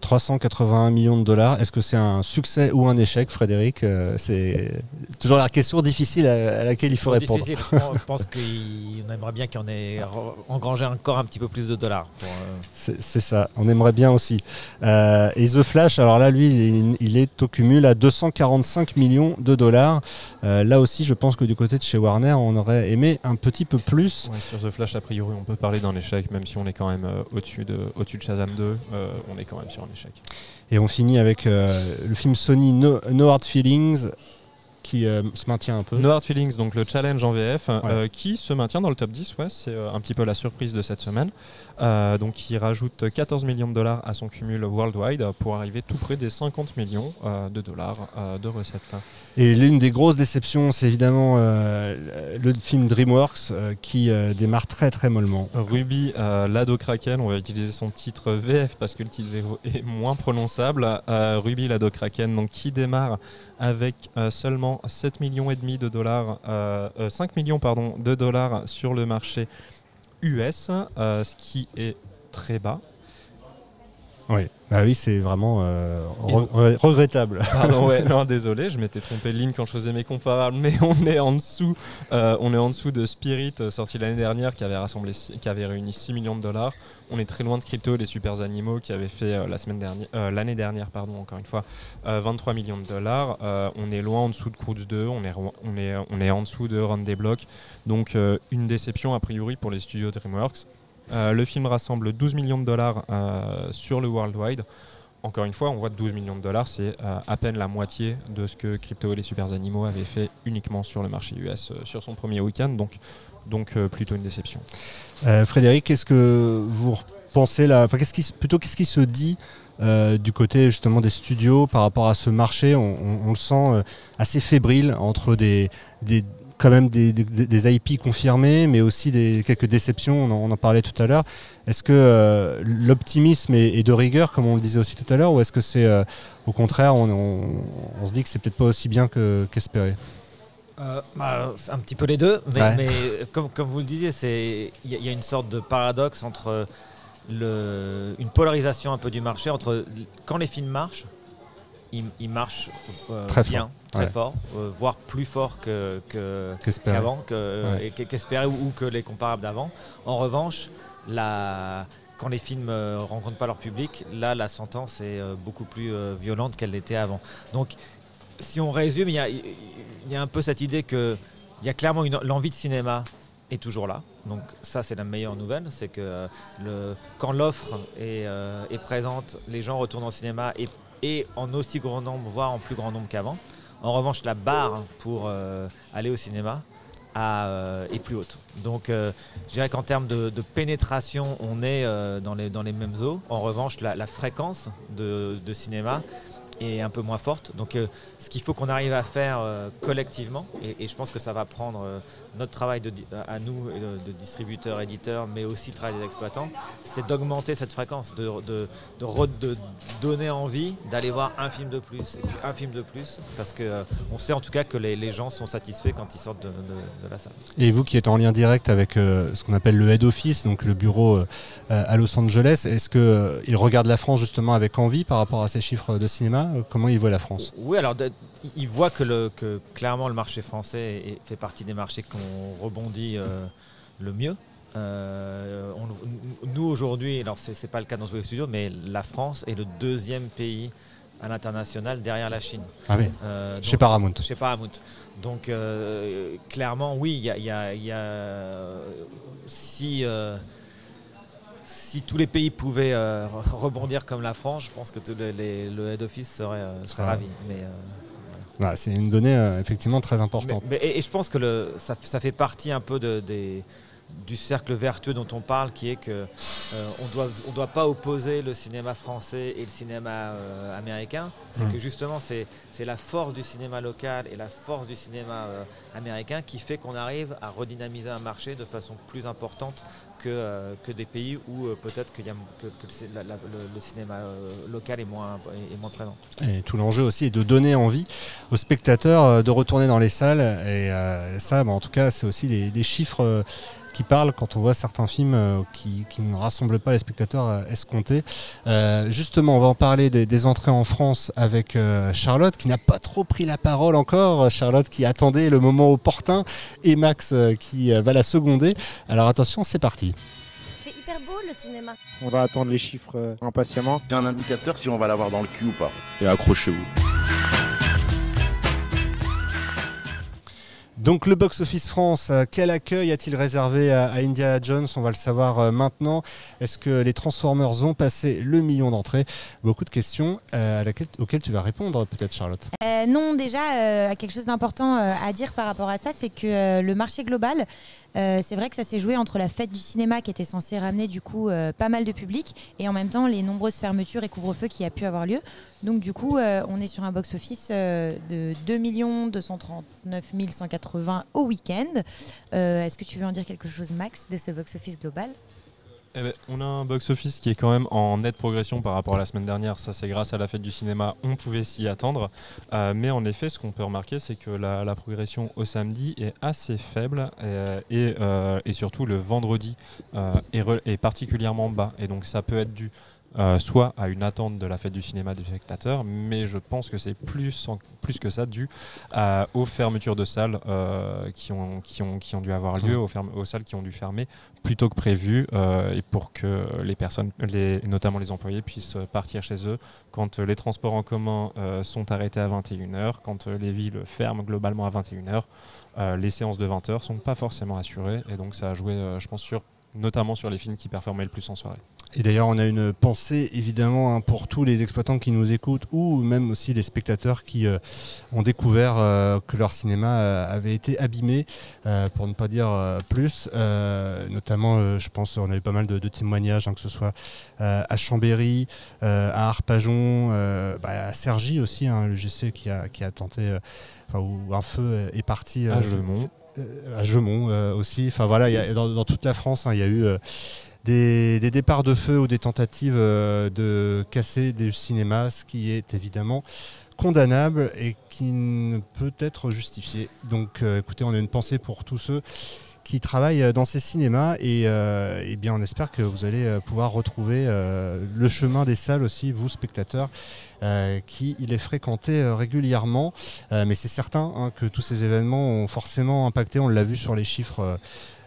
381 millions de dollars. Est-ce que c'est un succès ou un échec, Frédéric? Euh, C'est toujours la question difficile à, laquelle il faut répondre. difficile. Je pense- qu'on aimerait bien qu'il y en ait engrangé encore un petit peu plus de dollars. pour, euh, C'est ça, on aimerait bien aussi. Euh, et The Flash, alors là, lui, il, il est au cumul à 245 millions de dollars. Euh, là aussi, je pense que du côté de chez Warner, on aurait aimé un petit peu plus. Ouais, sur The Flash, a priori, on peut parler d'un échec, même si on est quand même euh, au-dessus de, au de Shazam 2, euh, on est quand même sur un Et on finit avec euh, le film Sony No, No Hard Feelings qui euh, se maintient un peu. No Hard Feelings, donc le challenge en VF, euh, qui se maintient dans le top 10, ouais, c'est euh, un petit peu la surprise de cette semaine. Euh, donc il rajoute 14 millions de dollars à son cumul worldwide pour arriver tout près des 50 millions euh, de dollars euh, de recettes. Et l'une des grosses déceptions, c'est évidemment euh, le film DreamWorks qui démarre très très mollement. Ruby, l'ado Kraken, on va utiliser son titre VF parce que le titre VO est moins prononçable. Ruby, l'ado Kraken, donc qui démarre avec seulement 7 millions et demi de dollars, euh, euh, 5 millions pardon, de dollars sur le marché US, euh, ce qui est très bas. Oui, bah oui, c'est vraiment euh, re- re- regrettable. Pardon, ouais, non, désolé, je m'étais trompé de ligne quand je faisais mes comparables, mais on est en dessous, euh, on est en dessous de Spirit, euh, sorti l'année dernière, qui avait rassemblé, qui avait réuni 6 millions de dollars. On est très loin de Crypto, les super animaux, qui avait fait euh, la semaine dernière, l'année dernière, pardon, encore une fois, euh, 23 millions de dollars. On est loin en dessous de Croods 2, on est, on est, on est en dessous de Run des Blocs, donc une déception a priori pour les studios DreamWorks. Euh, le film rassemble 12 millions de dollars euh, sur le worldwide. Encore une fois, on voit 12 millions de dollars, c'est euh, à peine la moitié de ce que Crypto et les Super Animaux avaient fait uniquement sur le marché US sur son premier week-end, donc, donc plutôt une déception. Frédéric, qu'est-ce que vous pensez là? Qu'est-ce qui, plutôt qu'est-ce qui se dit du côté justement des studios par rapport à ce marché? On, le sent assez fébrile entre des, des quand même des, des- des IP confirmés, mais aussi des, quelques déceptions. On en, on en parlait tout à l'heure. Est-ce que euh, l'optimisme est, est de rigueur, comme on le disait aussi tout à l'heure, ou est-ce que c'est euh, au contraire, on, on- on se dit que c'est peut-être pas aussi bien que- qu'espéré? Euh, bah, un petit peu les deux, mais, Ouais. mais, comme, comme vous le disiez, il y, a- il y a une sorte de paradoxe entre le, une polarisation un peu du marché entre quand les films marchent, ils marchent euh, Très bien, fort, très ouais. fort, euh, voire plus fort que- qu'avant, que- Ouais. et qu'e- qu'espéré ou, ou que les comparables d'avant. En revanche, la, quand les films ne rencontrent pas leur public, là, la sentence est euh, beaucoup plus euh, violente qu'elle l'était avant. Donc, si on résume, il y a, il y a un peu cette idée que il y a clairement l'envie de cinéma est toujours là. Donc ça, c'est la meilleure nouvelle, c'est que euh, le, quand l'offre est, euh, est présente, les gens retournent au cinéma et, et en aussi grand nombre, voire en plus grand nombre qu'avant. En revanche, la barre pour euh, aller au cinéma euh, est plus haute. Donc euh, je dirais qu'en termes de, pénétration, on est dans, les, mêmes eaux. En revanche, la, fréquence de cinéma est un peu moins forte. Donc euh, ce qu'il faut qu'on arrive à faire euh, collectivement, et, et je pense que ça va prendre euh, notre travail à nous, et de, distributeurs, éditeurs, mais aussi le travail des exploitants, c'est d'augmenter cette fréquence, de, donner envie d'aller voir un film de plus, et puis un film de plus, parce euh, on sait en tout cas que les, les gens sont satisfaits quand ils sortent de, la salle. Et vous qui êtes en lien direct avec ce qu'on appelle le head office, donc le bureau à Los Angeles, est-ce qu'il regarde la France justement avec envie par rapport à ces chiffres de cinéma? Comment il voit la France? Oui, alors de- il voit que, le, que clairement le marché français est- fait partie des marchés qu'on rebondit euh, le mieux. Euh, on- nous aujourd'hui, alors c'est pas le cas dans tous les studios, mais la France est le deuxième pays à l'international derrière la Chine. Ah oui, Euh, chez Paramount. Chez Paramount. Donc euh, clairement, oui, il y a, y a- il y a- si euh, si tous les pays pouvaient euh, re- rebondir comme la France, je pense que le, les- le head office serait, euh, serait ravi. Mais, euh, Voilà, c'est une donnée effectivement très importante. mais- mais- et, et je pense que le, ça, ça fait partie un peu de- des, du cercle vertueux dont on parle, qui est que euh, on doit on doit pas opposer le cinéma français et le cinéma euh, américain. C'est Mm. que justement c'est c'est la force du cinéma local et la force du cinéma euh, américain qui fait qu'on arrive à redynamiser un marché de façon plus importante que, euh, que des pays où peut-être qu'il y a- que, que le, cin- la- la- le- le cinéma local est moins, est moins présent. Et tout l'enjeu aussi est de donner envie aux spectateurs de retourner dans les salles. Et ça, bah, en tout cas, c'est aussi les, les chiffres qui parle quand on voit certains films euh, qui, qui ne rassemblent pas les spectateurs euh, escomptés. Euh, justement, on va en parler des, des entrées en France avec euh, Charlotte, qui n'a pas trop pris la parole encore. Charlotte qui attendait le moment opportun et Max euh, qui euh, va la seconder. Alors attention, c'est parti. C'est hyper beau le cinéma. On va attendre les chiffres euh, impatiemment. C'est un indicateur si on va l'avoir dans le cul ou pas. Et accrochez-vous. Donc le box-office France, euh, quel accueil a-t-il réservé à, Indiana Jones? On va le savoir euh, maintenant. Est-ce que les Transformers ont passé le million d'entrées? Beaucoup de questions euh, auxquelles tu vas répondre peut-être Charlotte. Non, déjà, quelque chose d'important à dire par rapport à ça, c'est que le marché global, euh, c'est vrai que ça s'est joué entre la fête du cinéma qui était censée ramener du coup euh, pas mal de public et en même temps les nombreuses fermetures et couvre-feu qui a pu avoir lieu. Donc du coup, euh, on est sur un box-office de 2 239 180 au week-end. Est-ce que tu veux en dire quelque chose, Max, de ce box-office global? Eh ben, on a un box-office qui est quand même en nette progression par rapport à la semaine dernière. Ça, c'est grâce à la fête du cinéma. On pouvait s'y attendre. Euh, mais en effet, ce qu'on peut remarquer, c'est que la, progression au samedi est assez faible. euh, et, euh, et surtout, le vendredi est, re- est particulièrement bas. Et donc, ça peut être dû euh, soit à une attente de la fête du cinéma des spectateurs, mais je pense que c'est plus, en- plus que ça dû à- aux fermetures de salles euh, qui, ont, qui, ont, qui ont dû avoir lieu, aux, ferme- aux salles qui ont dû fermer plus tôt que prévu, euh, et pour que les personnes, les, notamment les employés, puissent partir chez eux quand euh, les transports en commun euh, sont arrêtés à 21h, quand euh, les villes ferment globalement à 21h. euh, les séances de 20h sont pas forcément assurées, et donc ça a joué, euh, je pense, sur, notamment sur les films qui performaient le plus en soirée. Et d'ailleurs, on a une pensée évidemment hein, pour tous les exploitants qui nous écoutent ou même aussi les spectateurs qui euh, ont découvert euh, que leur cinéma euh, avait été abîmé, pour ne pas dire plus. Notamment, je pense, on a eu pas mal de, de témoignages, hein, que ce soit à Chambéry, à Arpajon, bah, à Cergy aussi, hein, le GC qui a, qui a tenté, enfin, où un feu est parti. À Gemont. à Gemont aussi. Enfin voilà, il y a- dans, dans toute la France, il y a eu des, départs de feu ou des tentatives euh, de casser des cinémas, ce qui est évidemment condamnable et qui ne peut être justifié. Donc euh, écoutez, on a une pensée pour tous ceux qui travaillent euh, dans ces cinémas et, eh bien on espère que vous allez pouvoir retrouver le chemin des salles aussi, vous spectateurs, qui il est fréquenté régulièrement. Mais c'est certain hein, que tous ces événements ont forcément impacté, on l'a vu sur les chiffres.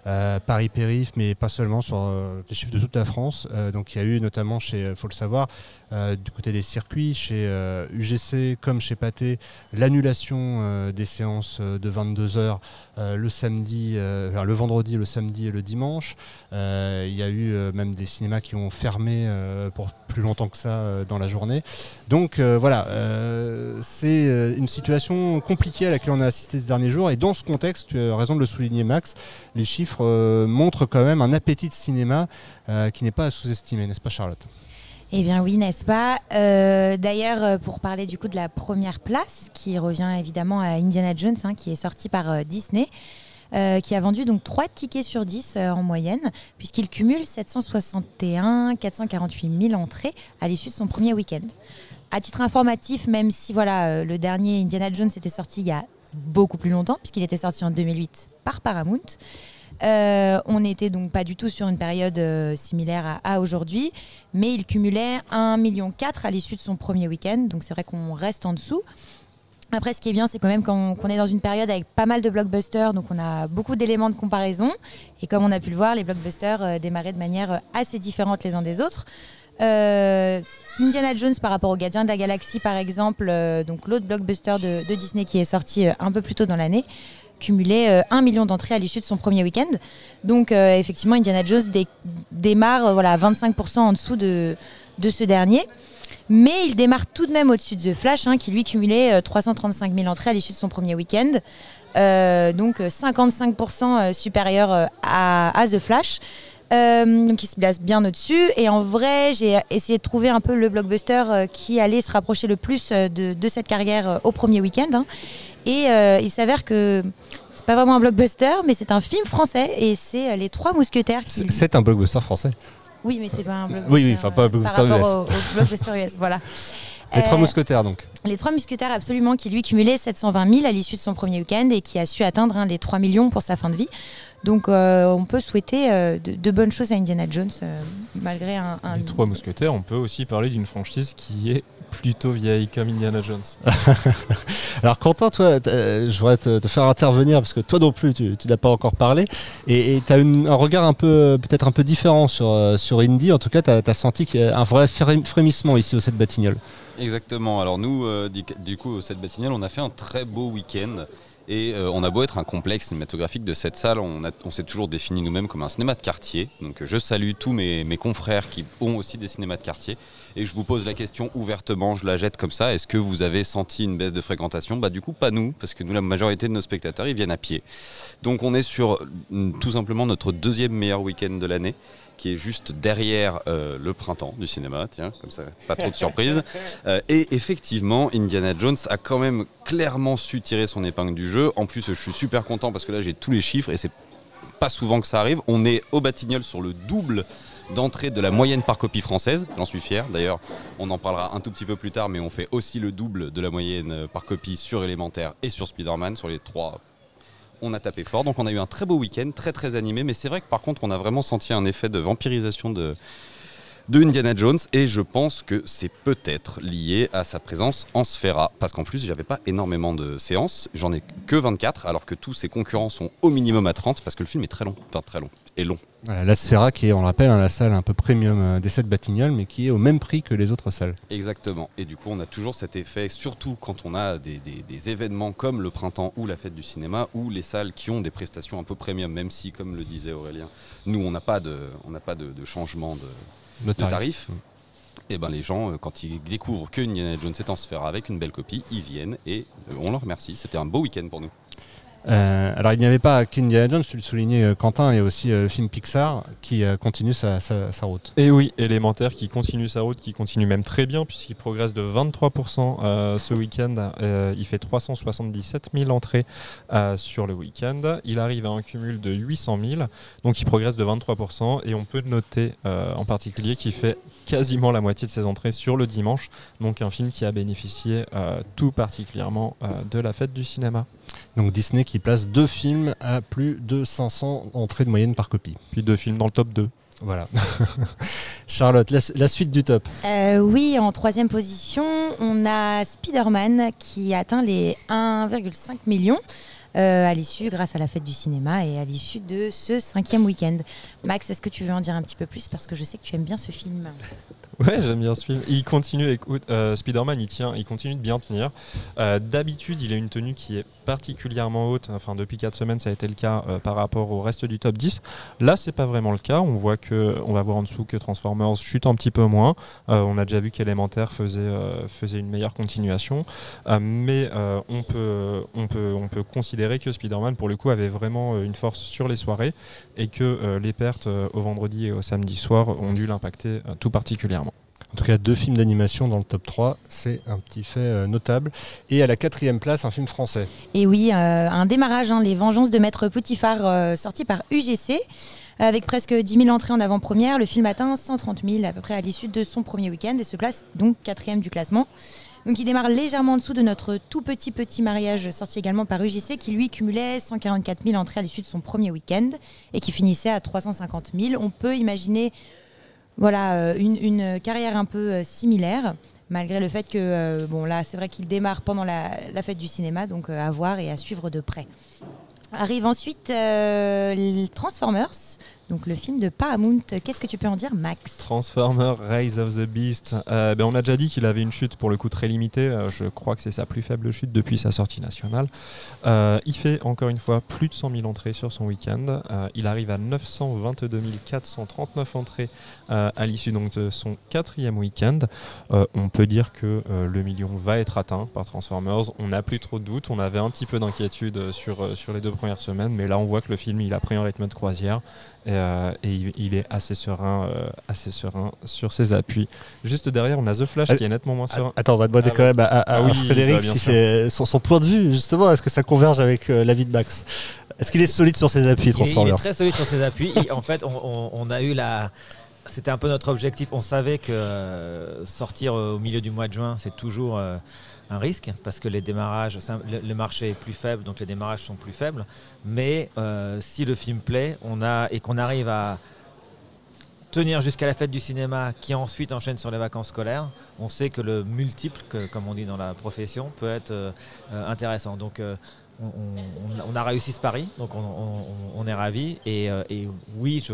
Euh, euh, Paris périph, mais pas seulement sur euh, les chiffres de toute la France. Euh, donc il y a eu notamment chez, il faut le savoir, euh, du côté des circuits, chez euh, UGC comme chez Pathé, l'annulation euh, des séances euh, de 22 heures euh, le samedi, euh, le vendredi, le samedi et le dimanche. Euh, il y a eu euh, même des cinémas qui ont fermé euh, pour plus longtemps que ça euh, dans la journée. Donc euh, voilà, euh, c'est euh, une situation compliquée à laquelle on a assisté ces derniers jours. Et dans ce contexte, tu as raison de le souligner, Max, les chiffres euh, montrent quand même un appétit de cinéma euh, qui n'est pas à sous-estimer, n'est-ce pas, Charlotte? Eh bien oui, n'est-ce pas? Euh, D'ailleurs, pour parler du coup de la première place, qui revient évidemment à Indiana Jones, hein, qui est sorti par Disney, qui a vendu donc 3 tickets sur 10 euh, en moyenne, puisqu'il cumule 761 448 000 entrées à l'issue de son premier week-end. À titre informatif, même si voilà, le dernier Indiana Jones était sorti il y a beaucoup plus longtemps, puisqu'il était sorti en 2008 par Paramount, euh, on n'était donc pas du tout sur une période euh, similaire à, aujourd'hui, mais il cumulait 1,4 million à l'issue de son premier week-end, donc c'est vrai qu'on reste en dessous. Après, ce qui est bien, c'est quand même qu'on est dans une période avec pas mal de blockbusters, donc on a beaucoup d'éléments de comparaison. Et comme on a pu le voir, les blockbusters euh, démarraient de manière assez différente les uns des autres. Indiana Jones par rapport aux Gardiens de la Galaxie, par exemple, donc l'autre blockbuster de, Disney qui est sorti un peu plus tôt dans l'année, cumulé euh, 1 million d'entrées à l'issue de son premier week-end. Donc euh, effectivement, Indiana Jones dé- démarre euh, voilà, 25% en dessous de, de ce dernier. Mais il démarre tout de même au-dessus de The Flash, hein, qui lui cumulait euh, 335 000 entrées à l'issue de son premier week-end. Euh, donc euh, 55% euh, supérieur euh, à, The Flash. Euh, donc il se place bien au-dessus. Et en vrai, j'ai essayé de trouver un peu le blockbuster euh, qui allait se rapprocher le plus euh, de, de cette carrière euh, au premier week-end. hein. Et euh, il s'avère que c'est pas vraiment un blockbuster, mais c'est un film français et c'est euh, Les Trois Mousquetaires. Qui... C'est- un blockbuster français. Oui, mais c'est pas un blockbuster. Oui, oui, enfin, pas un euh, blockbuster par rapport US. Au, au blockbuster US, voilà. Les Trois Mousquetaires, donc. les trois mousquetaires, absolument, qui lui cumulait 720 000 à l'issue de son premier week-end et qui a su atteindre hein, les 3 millions pour sa fin de vie. Donc on peut souhaiter de, bonnes choses à Indiana Jones malgré un, un... Les Trois Mousquetaires, on peut aussi parler d'une franchise qui est plutôt vieille comme Indiana Jones. Alors Quentin, toi, je voudrais te, faire intervenir parce que toi non plus, tu, n'as pas encore parlé et tu as un regard un peu, peut-être un peu différent sur, sur Indy. En tout cas, tu as, senti qu'il y a un vrai frémissement ici au 7 Batignolles. Exactement. Alors nous, euh, du, coup, au 7 Batignolles, on a fait un très beau week-end. Et euh, on a beau être un complexe cinématographique de cette salle, on, s'est toujours défini nous-mêmes comme un cinéma de quartier. Donc je salue tous mes, confrères qui ont aussi des cinémas de quartier. Et je vous pose la question ouvertement, je la jette comme ça. Est-ce que vous avez senti une baisse de fréquentation? Bah du coup pas nous, parce que nous la majorité de nos spectateurs ils viennent à pied. Donc on est sur mm, tout simplement notre deuxième meilleur week-end de l'année qui est juste derrière euh, le printemps du cinéma, tiens, comme ça, pas trop de surprises. Euh, et effectivement, Indiana Jones a quand même clairement su tirer son épingle du jeu. En plus, je suis super content parce que là, j'ai tous les chiffres et c'est pas souvent que ça arrive. On est au Batignolles sur le double d'entrée de la moyenne par copie française. J'en suis fier. D'ailleurs, on en parlera un tout petit peu plus tard, mais on fait aussi le double de la moyenne par copie sur Élémentaire et sur Spider-Man, sur les trois. On a tapé fort, donc on a eu un très beau week-end, très très animé, mais c'est vrai que par contre on a vraiment senti un effet de vampirisation de, de Indiana Jones. Et je pense que c'est peut-être lié à sa présence en Sphera. Parce qu'en plus j'avais pas énormément de séances, j'en ai que 24 alors que tous ses concurrents sont au minimum à 30 parce que le film est très long, enfin très long et long. la Sphera qui est, on le rappelle, hein, la salle un peu premium euh, des 7 Batignolles mais qui est au même prix que les autres salles. Exactement et du coup on a toujours cet effet surtout quand on a des, des événements comme le printemps ou la fête du cinéma ou les salles qui ont des prestations un peu premium même si comme le disait Aurélien, nous on n'a pas de, on pas de changement de tarif. Et eh ben les gens, euh, quand ils découvrent que Indiana Jones est en sphère avec une belle copie, ils viennent et euh, on leur remercie. C'était un beau week-end pour nous. Euh, alors il n'y avait pas qu'Indiana Jones, tu le soulignais euh, Quentin, et aussi le film Pixar qui continue sa, route. Et oui, élémentaire qui continue sa route, qui continue même très bien puisqu'il progresse de 23% ce week-end. il fait 377 000 entrées sur le week-end. Il arrive à un cumul de 800 000, donc il progresse de 23%. Et on peut noter en particulier qu'il fait quasiment la moitié de ses entrées sur le dimanche, donc un film qui a bénéficié tout particulièrement de la fête du cinéma. Donc Disney qui place deux films à plus de 500 entrées de moyenne par copie. Puis deux films dans le top 2. Voilà. Charlotte, la, suite du top. Euh, oui, en troisième position, on a Spider-Man qui atteint les 1,5 millions. Euh, à l'issue, grâce à la fête du cinéma et à l'issue de ce cinquième week-end. Max, est-ce que tu veux en dire un petit peu plus Parce que je sais que tu aimes bien ce film. Ouais, j'aime bien ce film. Il continue, écoute, euh, Spider-Man, il tient, il continue de bien tenir. Euh, d'habitude, il a une tenue qui est particulièrement haute. Enfin, depuis 4 semaines, ça a été le cas par rapport au reste du top 10. Là, c'est pas vraiment le cas. On voit que, on va voir en dessous que Transformers chute un petit peu moins. on a déjà vu qu'Elementaire faisait, faisait une meilleure continuation. mais on, peut, on, peut, on peut considérer que Spider-Man, pour le coup, avait vraiment une force sur les soirées et que les pertes au vendredi et au samedi soir ont dû l'impacter tout particulièrement. En tout cas, deux films d'animation dans le top 3, c'est un petit fait euh, notable. Et à la quatrième place, un film français. Et oui, euh, un démarrage, hein, Les Vengeances de Maître Potifar, euh, sorti par UGC. Avec presque 10 000 entrées en avant-première, le film atteint 130 000 à peu près à l'issue de son premier week-end et se place donc quatrième du classement. Donc il démarre légèrement en dessous de notre tout petit petit mariage sorti également par UGC qui lui cumulait 144 000 entrées à l'issue de son premier week-end et qui finissait à 350 000. On peut imaginer voilà, euh, une, carrière un peu euh, similaire, malgré le fait que, euh, bon là, c'est vrai qu'il démarre pendant la, fête du cinéma, donc à voir et à suivre de près. Arrive ensuite Transformers, donc le film de Paramount. Qu'est-ce que tu peux en dire, Max? Transformers Rise of the Beast. ben on a déjà dit qu'il avait une chute pour le coup très limitée. je crois que c'est sa plus faible chute depuis sa sortie nationale. il fait encore une fois plus de 100 000 entrées sur son week-end. il arrive à 922 439 entrées euh, à l'issue de son quatrième week-end. Euh, on peut dire que euh, le million va être atteint par Transformers. On n'a plus trop de doutes. On avait un petit peu d'inquiétude sur, sur les deux premières semaines, mais là on voit que le film il a pris un rythme de croisière il, est assez serein, assez serein sur ses appuis. Juste derrière, on a The Flash qui est nettement moins serein. Attends, on va demander ah quand même à, à, ah Frédéric bah, si c'est son, son, point de vue justement. Est-ce que ça converge avec l'avis de Max? Est-ce qu'il est solide sur ses appuis, Transformers il est, très solide sur ses appuis. en fait, on, on a eu la c'était un peu notre objectif. On savait que euh, sortir au milieu du mois de juin, c'est toujours euh, un risque parce que les démarrages, le, marché est plus faible, donc les démarrages sont plus faibles. Mais euh, si le film plaît, on a et qu'on arrive à tenir jusqu'à la fête du cinéma, qui ensuite enchaîne sur les vacances scolaires, on sait que le multiple, que, comme on dit dans la profession, peut être euh, euh, intéressant. Donc on, a réussi ce pari, donc on, est ravis. Et, et oui, je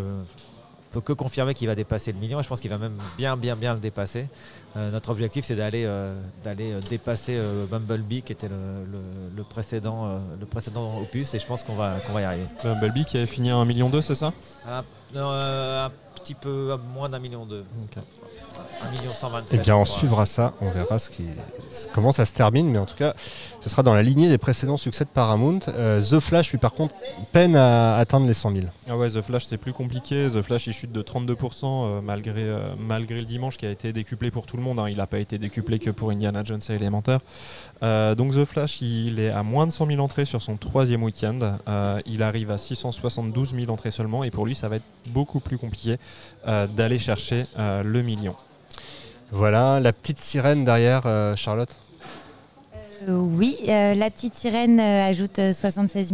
peut que confirmer qu'il va dépasser le million et je pense qu'il va même bien bien bien le dépasser. Euh, notre objectif c'est d'aller euh, d'aller euh, dépasser euh, Bumblebee qui était le, le, le précédent le précédent opus et je pense qu'on va qu'on va y arriver. Bumblebee qui avait fini à 1 million 2 c'est ça? Un, non, un, petit peu moins d'un million 2. Okay. 1 million 127. Eh bien, on suivra ça, on verra comment ça se termine, mais en tout cas, ce sera dans la lignée des précédents succès de Paramount. Euh, The Flash, lui, par contre, peine à atteindre les 100 000. Ah ouais, The Flash, c'est plus compliqué. The Flash, il chute de 32% euh, malgré, euh, malgré le dimanche qui a été décuplé pour tout le monde. Hein. Il n'a pas été décuplé que pour Indiana Jones et Élémentaire. Euh, donc The Flash, il est à moins de 100 000 entrées sur son troisième week-end. Il arrive à 672 000 entrées seulement, et pour lui, ça va être beaucoup plus compliqué d'aller chercher le million. Voilà, la petite sirène derrière, Charlotte euh, oui, euh, la petite sirène euh, ajoute 76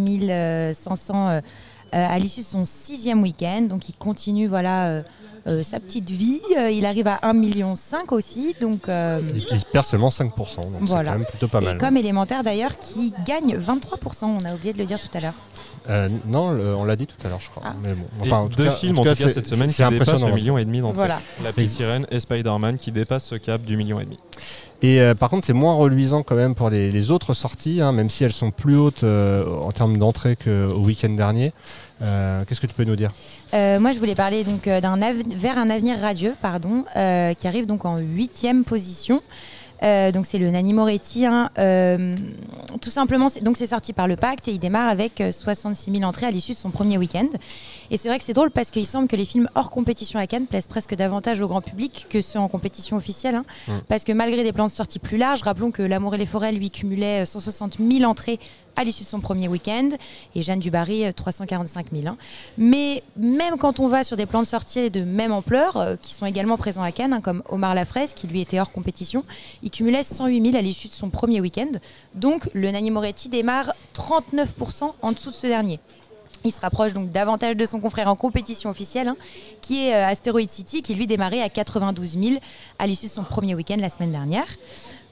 500 à l'issue de son sixième week-end. Donc il continue voilà, sa petite vie. il arrive à 1,5 million aussi. Donc, il, il, perd seulement 5%. Donc voilà. c'est quand même plutôt pas mal. Et comme élémentaire d'ailleurs, qui gagne 23%. On a oublié de le dire tout à l'heure. Euh, non, le, on l'a dit tout à l'heure, je crois. Ah. Mais bon, enfin, deux cas, films en tout cas, cette semaine qui dépassent le million et demi d'entrées. Voilà. La petite sirène et Spider-Man qui dépassent ce cap du million et demi. Et euh, par contre, c'est moins reluisant quand même pour les, les autres sorties, hein, même si elles sont plus hautes euh, en termes d'entrée qu'au week-end dernier. Euh, Qu'est-ce que tu peux nous dire? Moi, je voulais parler donc d'un vers un avenir radieux, pardon, qui arrive donc en huitième position. Euh, donc c'est le Nanni Moretti. Hein. Euh, tout simplement, donc c'est sorti par le Pacte et il démarre avec 66 000 entrées à l'issue de son premier week-end. Et c'est vrai que c'est drôle parce qu'il semble que les films hors compétition à Cannes plaisent presque davantage au grand public que ceux en compétition officielle. Hein. Mmh. Parce que malgré des plans de sortie plus larges, rappelons que L'amour et les forêts lui cumulait 160 000 entrées à l'issue de son premier week-end et Jeanne Dubarry 345 000. Hein. Mais même quand on va sur des plans de sortie de même ampleur, euh, qui sont également présents à Cannes, hein, comme Omar Lafraise, qui lui était hors compétition, il cumulait 108 000 à l'issue de son premier week-end. Donc le Nani Moretti démarre 39% en dessous de ce dernier. Il se rapproche donc davantage de son confrère en compétition officielle, hein, qui est euh, Asteroid City, qui lui démarrait à 92 000 à l'issue de son premier week-end la semaine dernière.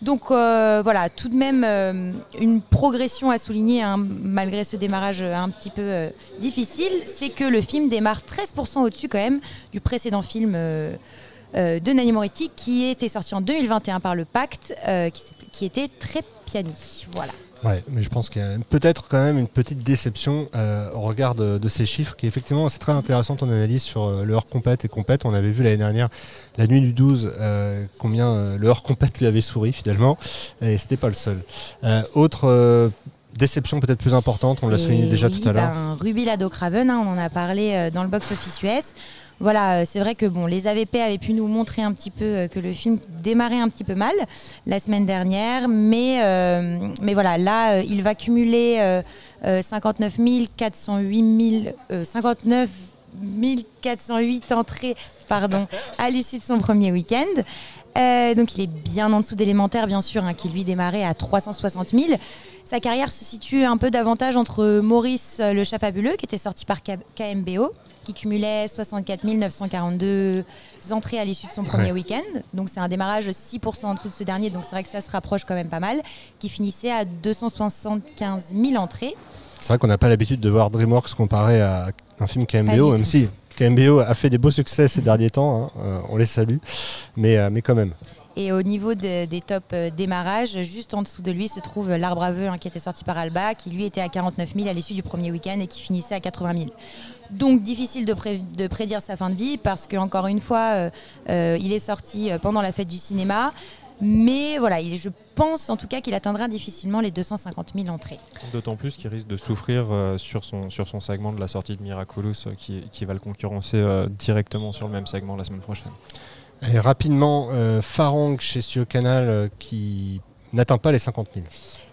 Donc euh, voilà, tout de même euh, une progression à souligner, hein, malgré ce démarrage un petit peu difficile, c'est que le film démarre 13% au-dessus quand même du précédent film de Nanny Moretti, qui était sorti en 2021 par le Pacte, qui, qui était très piani. Voilà. Ouais, mais je pense qu'il y a peut-être quand même une petite déception euh, au regard de, de, ces chiffres, qui effectivement c'est très intéressant ton analyse sur euh, le hors compète et compète. On avait vu l'année dernière, la nuit du 12, euh, combien euh, le hors compète lui avait souri finalement, et c'était pas le seul. Euh, autre déception peut-être plus importante, on l'a souligné déjà oui, tout à l'heure. Ben, Ruby Lado Craven, hein, on en a parlé dans le box-office US voilà, c'est vrai que bon, les AVP avaient pu nous montrer un petit peu que le film démarrait un petit peu mal la semaine dernière, mais, euh, mais voilà, là, euh, il va cumuler euh, 59 408 000, 59 408 entrées pardon, à l'issue de son premier week-end. Euh, donc il est bien en dessous d'élémentaire, bien sûr, hein, qui lui démarrait à 360 000. Sa carrière se situe un peu davantage entre Maurice le chat fabuleux, qui était sorti par KMBO, qui cumulait 64 942 entrées à l'issue de son premier ouais. week-end. Donc c'est un démarrage 6% en dessous de ce dernier, donc c'est vrai que ça se rapproche quand même pas mal, qui finissait à 275 000 entrées. C'est vrai qu'on n'a pas l'habitude de voir DreamWorks comparé à un film KMBO, même tout. si KMBO a fait des beaux succès ces derniers temps, hein, euh, on les salue, mais, euh, mais quand même. Et au niveau de, des top euh, démarrages, juste en dessous de lui se trouve l'arbre à vœux hein, qui était sorti par Alba, qui lui était à 49 000 à l'issue du premier week-end et qui finissait à 80 000. Donc difficile de, pré de, prédire sa fin de vie parce qu'encore une fois, euh, euh, il est sorti pendant la fête du cinéma. Mais voilà, il, je pense en tout cas qu'il atteindra difficilement les 250 000 entrées. D'autant plus qu'il risque de souffrir sur, son, segment de la sortie de Miraculous qui, va le concurrencer directement sur le même segment la semaine prochaine. Et rapidement, euh, Farang chez Studio Canal qui n'atteint pas les 50 000.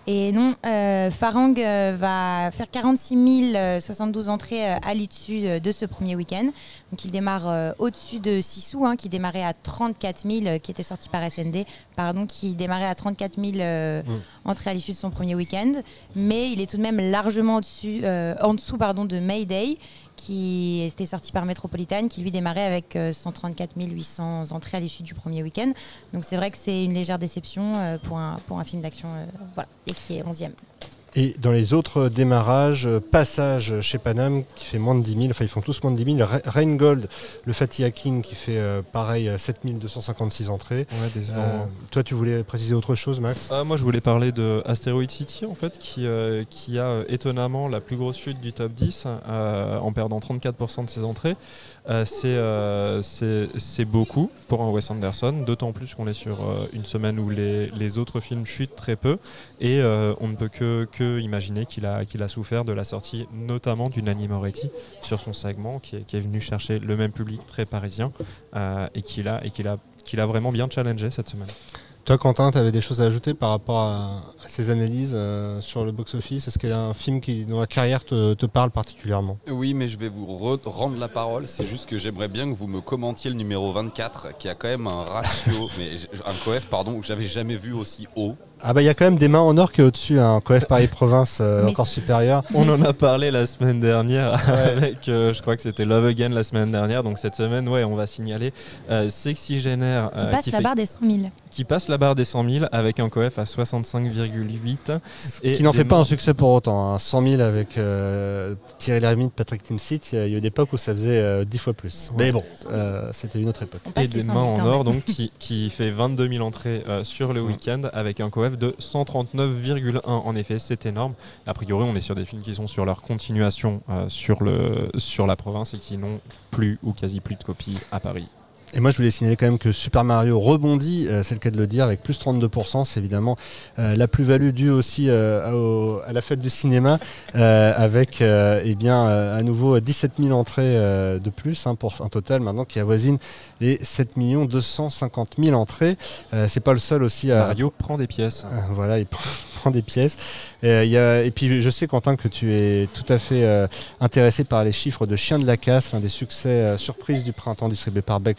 Et non, euh, Farang euh, va faire 46 072 entrées euh, à l'issue euh, de ce premier week-end. Donc il démarre euh, au-dessus de Sissou, hein, qui démarrait à 34 000, euh, qui était sorti par SND, pardon, qui démarrait à 34 000 euh, entrées à l'issue de son premier week-end. Mais il est tout de même largement au-dessus, euh, en dessous pardon, de Mayday, qui était sorti par Metropolitan, qui lui démarrait avec euh, 134 800 entrées à l'issue du premier week-end. Donc c'est vrai que c'est une légère déception euh, pour, un, pour un film d'action euh, voilà, et qui est 11e. Et dans les autres démarrages, euh, passage chez Panam qui fait moins de 10 000, enfin ils font tous moins de 10 000. Ra- Rheingold, le Fatih King qui fait euh, pareil euh, 7 256 entrées. Ouais. Euh, toi tu voulais préciser autre chose Max? Ah, moi, je voulais parler de Asteroid City, en fait, qui, euh, qui a euh, étonnamment la plus grosse chute du top 10 euh, en perdant 34% de ses entrées. Euh, c'est euh, c'est beaucoup pour un Wes Anderson, d'autant plus qu'on est sur euh, une semaine où les, autres films chutent très peu. Et on ne peut que, imaginer qu'il a, souffert de la sortie, notamment du Nanny Moretti sur son segment, qui est, venu chercher le même public très parisien et qu'il a, et qu'il a, qu'il a vraiment bien challengé cette semaine. Toi Quentin, tu avais des choses à ajouter par rapport à, à ces analyses euh, sur le box-office? Est-ce qu'il y a un film qui dans la carrière te, te parle particulièrement? Oui, mais je vais vous re- rendre la parole. C'est juste que j'aimerais bien que vous me commentiez le numéro 24, qui a quand même un ratio, mais un coef, pardon, que j'avais jamais vu aussi haut. Ah bah il y a quand même des mains en or qui est au-dessus, un coef Paris Province euh, encore supérieur. On en a parlé la semaine dernière avec, euh, je crois que c'était Love Again la semaine dernière. Donc cette semaine, ouais, on va signaler euh, Sexygénaire Qui euh, passe la fait- barre des 100 000. Qui passe la barre des 100 000 avec un coef à 65,8. Et qui n'en fait pas un succès pour autant. hein. 100 000 avec euh, Thierry Lhermitte, Patrick Timsit, il y a eu des époques où ça faisait euh, 10 fois plus. Ouais. Mais bon, euh, c'était une autre époque. Et des 100 mains 000 en or, donc qui, qui fait 22 000 entrées euh, sur le week-end avec un coef de 139,1. En effet, c'est énorme. A priori, on est sur des films qui sont sur leur continuation euh, sur, le, sur la province et qui n'ont plus ou quasi plus de copies à Paris. Et moi, je voulais signaler quand même que Super Mario rebondit, euh, c'est le cas de le dire, avec plus 32%. C'est évidemment euh, la plus-value due aussi euh, au- à la fête du cinéma, avec eh bien, à nouveau 17 000 entrées de plus, hein, pour un total maintenant qui avoisine les 7 250 000 entrées. C'est pas le seul aussi à, Mario prend des pièces. Euh, voilà, il prend des pièces. Euh, il y a- et puis je sais Quentin que tu es tout à fait euh, intéressé par les chiffres de Chien de la Casse, l'un des succès euh, surprises du printemps distribué par Beck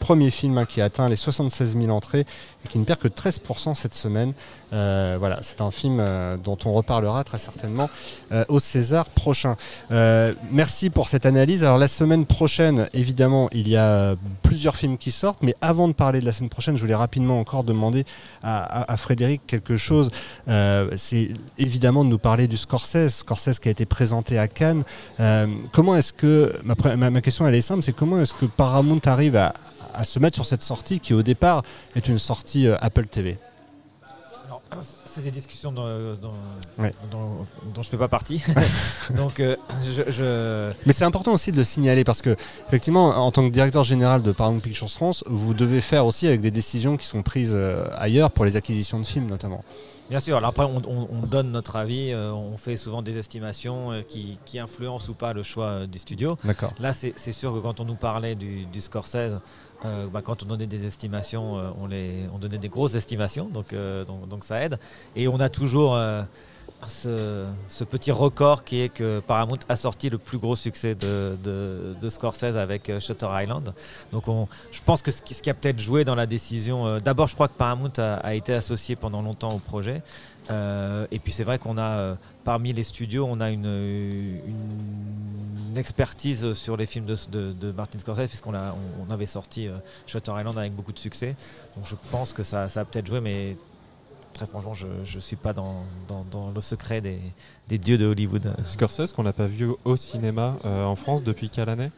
Premier film hein, qui a atteint les 76 000 entrées et qui ne perd que 13% cette semaine. Euh, voilà, c'est un film euh, dont on reparlera très certainement euh, au César prochain. Merci pour cette analyse. Alors la semaine prochaine, évidemment, il y a plusieurs films qui sortent, mais avant de parler de la semaine prochaine, je voulais rapidement encore demander à, Frédéric quelque chose. C'est évidemment de nous parler du Scorsese, Scorsese qui a été présenté à Cannes. Comment est-ce que ma- ma question elle est simple, c'est comment est-ce que Paramount arrive à, à se mettre sur cette sortie qui au départ est une sortie euh, Apple TV C'est des discussions Ouais. dans- dont je fais pas partie. Donc, euh, je, je- Mais c'est important aussi de le signaler parce que, effectivement, en tant que directeur général de Paramount Pictures France, vous devez faire aussi avec des décisions qui sont prises euh, ailleurs pour les acquisitions de films notamment. Bien sûr, alors après on, on- on donne notre avis, euh, on fait souvent des estimations euh, qui, qui influencent ou pas le choix euh, du studio. D'accord. Là c'est sûr que quand on nous parlait du, du Scorsese, bah, quand on donnait des estimations, on, les, on donnait des grosses estimations, donc, donc, donc ça aide. Et on a toujours ce, petit record qui est que Paramount a sorti le plus gros succès de, de, Scorsese avec euh, Shutter Island. Donc on, je pense que ce qui, a peut-être joué dans la décision, euh, d'abord je crois que Paramount a, été associé pendant longtemps au projet. Euh, et puis c'est vrai qu'on a parmi les studios, on a une, expertise sur les films de, de- Martin Scorsese puisqu'on on, on avait sorti Shutter Island avec beaucoup de succès. Donc je pense que ça, ça a peut-être joué, mais très franchement, je ne suis pas dans, dans- dans le secret des, des dieux de Hollywood. Scorsese qu'on n'a pas vu au cinéma euh, en France depuis quelle année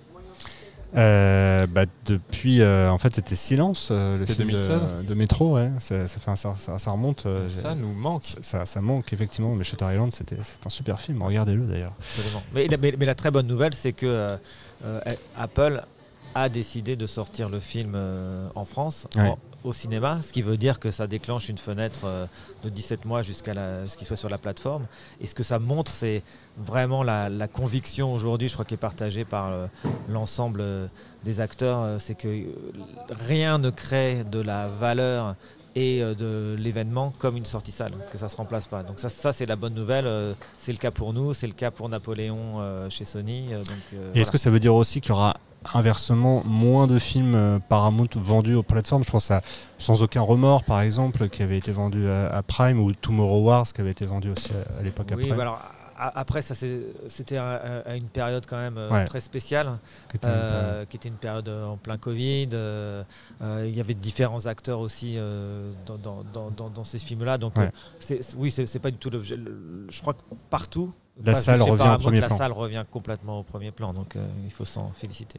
Euh, bah, depuis, euh, en fait, c'était Silence, euh, le C'était film de- 2016? de, Métro, ouais. Ça, ça, fait un- ça- ça- ça remonte. euh, Ça nous manque. Ça, manque effectivement, mais Shutter Island, c'était c'est un super film. Regardez-le d'ailleurs. Mais, la- mais- mais la très bonne nouvelle, c'est que euh, euh, Apple a décidé de sortir le film euh, en France Ouais. en- au cinéma, ce qui veut dire que ça déclenche une fenêtre euh, de 17 mois jusqu'à ce qu'il soit sur la plateforme. Et ce que ça montre, c'est vraiment la, la conviction aujourd'hui, je crois qu'elle est partagée par euh, l'ensemble euh, des acteurs, c'est que rien ne crée de la valeur et de l'événement comme une sortie salle, que ça ne se remplace pas. Donc ça, ça c'est la bonne nouvelle. c'est le cas pour nous, c'est le cas pour Napoléon chez Sony. donc, est-ce que ça veut dire aussi qu'il y aura inversement moins de films euh, Paramount vendus aux plateformes Je pense à Sans aucun remords par exemple, qui avait été vendu à, à Prime, ou Tomorrow Wars, qui avait été vendu aussi à, à l'époque à Oui, Prime. bah alors, a- après, ça, c'était à, une période quand même euh, Ouais. très spéciale, Qui était une euh, période. qui était une période en plein Covid. euh, il y avait différents acteurs aussi euh, dans, dans- dans- dans- dans ces films-là. Donc, Ouais. oui, c'est pas du tout l'objet. Je crois que partout, La salle revient au premier la plan. salle revient complètement au premier plan. Donc, euh, il faut s'en féliciter.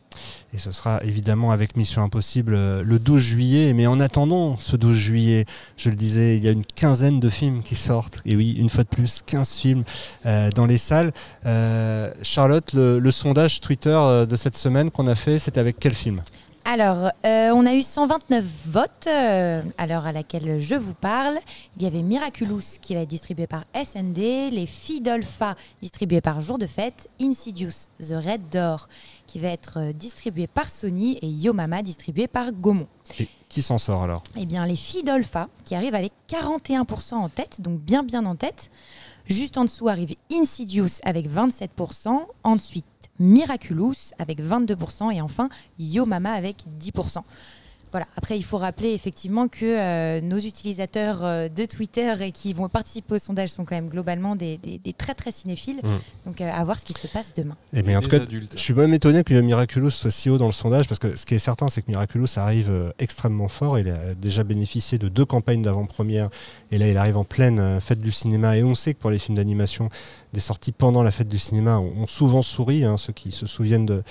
Et ce sera évidemment avec Mission Impossible euh, le 12 juillet. Mais en attendant ce 12 juillet, je le disais, il y a une quinzaine de films qui sortent. Et oui, une fois de plus, 15 films euh, dans les salles. Charlotte, le, le sondage Twitter de cette semaine qu'on a fait, c'était avec quel film? Alors, euh, on a eu 129 votes euh, à l'heure à laquelle je vous parle. Il y avait Miraculous qui va être distribué par SND, Les Filles d'Olpha distribué par Jour de Fête, Insidious The Red Door qui va être euh, distribué par Sony et Yo Mama distribué par Gaumont. Et qui s'en sort alors? Eh bien, les filles d'Olpha, qui arrivent avec 41% en tête, donc bien bien en tête. Juste en dessous arrive Insidious avec 27%. Ensuite, Miraculous avec 22%. Et enfin, Yo Mama avec 10%. Voilà. Après, il faut rappeler effectivement que euh, nos utilisateurs euh, de Twitter et qui vont participer au sondage sont quand même globalement des, des- des très très cinéphiles. Mm. Donc, euh, à voir ce qui se passe demain. Eh bien, en tout cas, adultes. je suis même étonné que Miraculous soit si haut dans le sondage, parce que ce qui est certain, c'est que Miraculous arrive euh, extrêmement fort. Il a déjà bénéficié de deux campagnes d'avant-première, et là, il arrive en pleine euh, fête du cinéma. Et on sait que pour les films d'animation, des sorties pendant la fête du cinéma ont, ont souvent souri. hein, ceux qui se souviennent de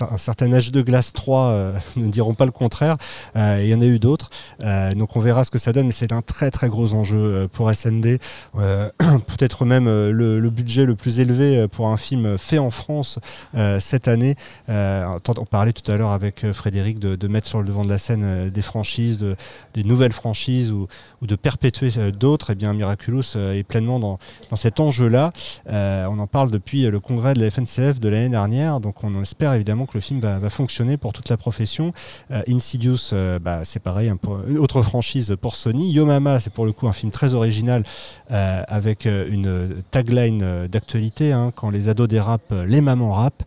un certain âge de glace 3 euh, ne diront pas le contraire. Euh, Il y en a eu d'autres. Euh, donc on verra ce que ça donne, mais c'est un très très gros enjeu euh, pour SND. Euh, Peut-être même euh, le, budget le plus élevé euh, pour un film fait en France euh, cette année. Euh, on parlait tout à l'heure avec euh, Frédéric de, mettre sur le devant de la scène euh, des franchises, de, des nouvelles franchises ou, de perpétuer euh, d'autres. Et bien Miraculous euh, est pleinement dans, dans cet enjeu-là. Euh, on en parle depuis le congrès de la FNCF de l'année dernière, donc on espère évidemment que le film va, fonctionner pour toute la profession. Euh, Insidious, euh, bah, c'est pareil, une autre franchise pour Sony. Yo Mama, c'est pour le coup un film très original euh, avec une tagline d'actualité hein, quand les ados dérapent, les mamans rappent.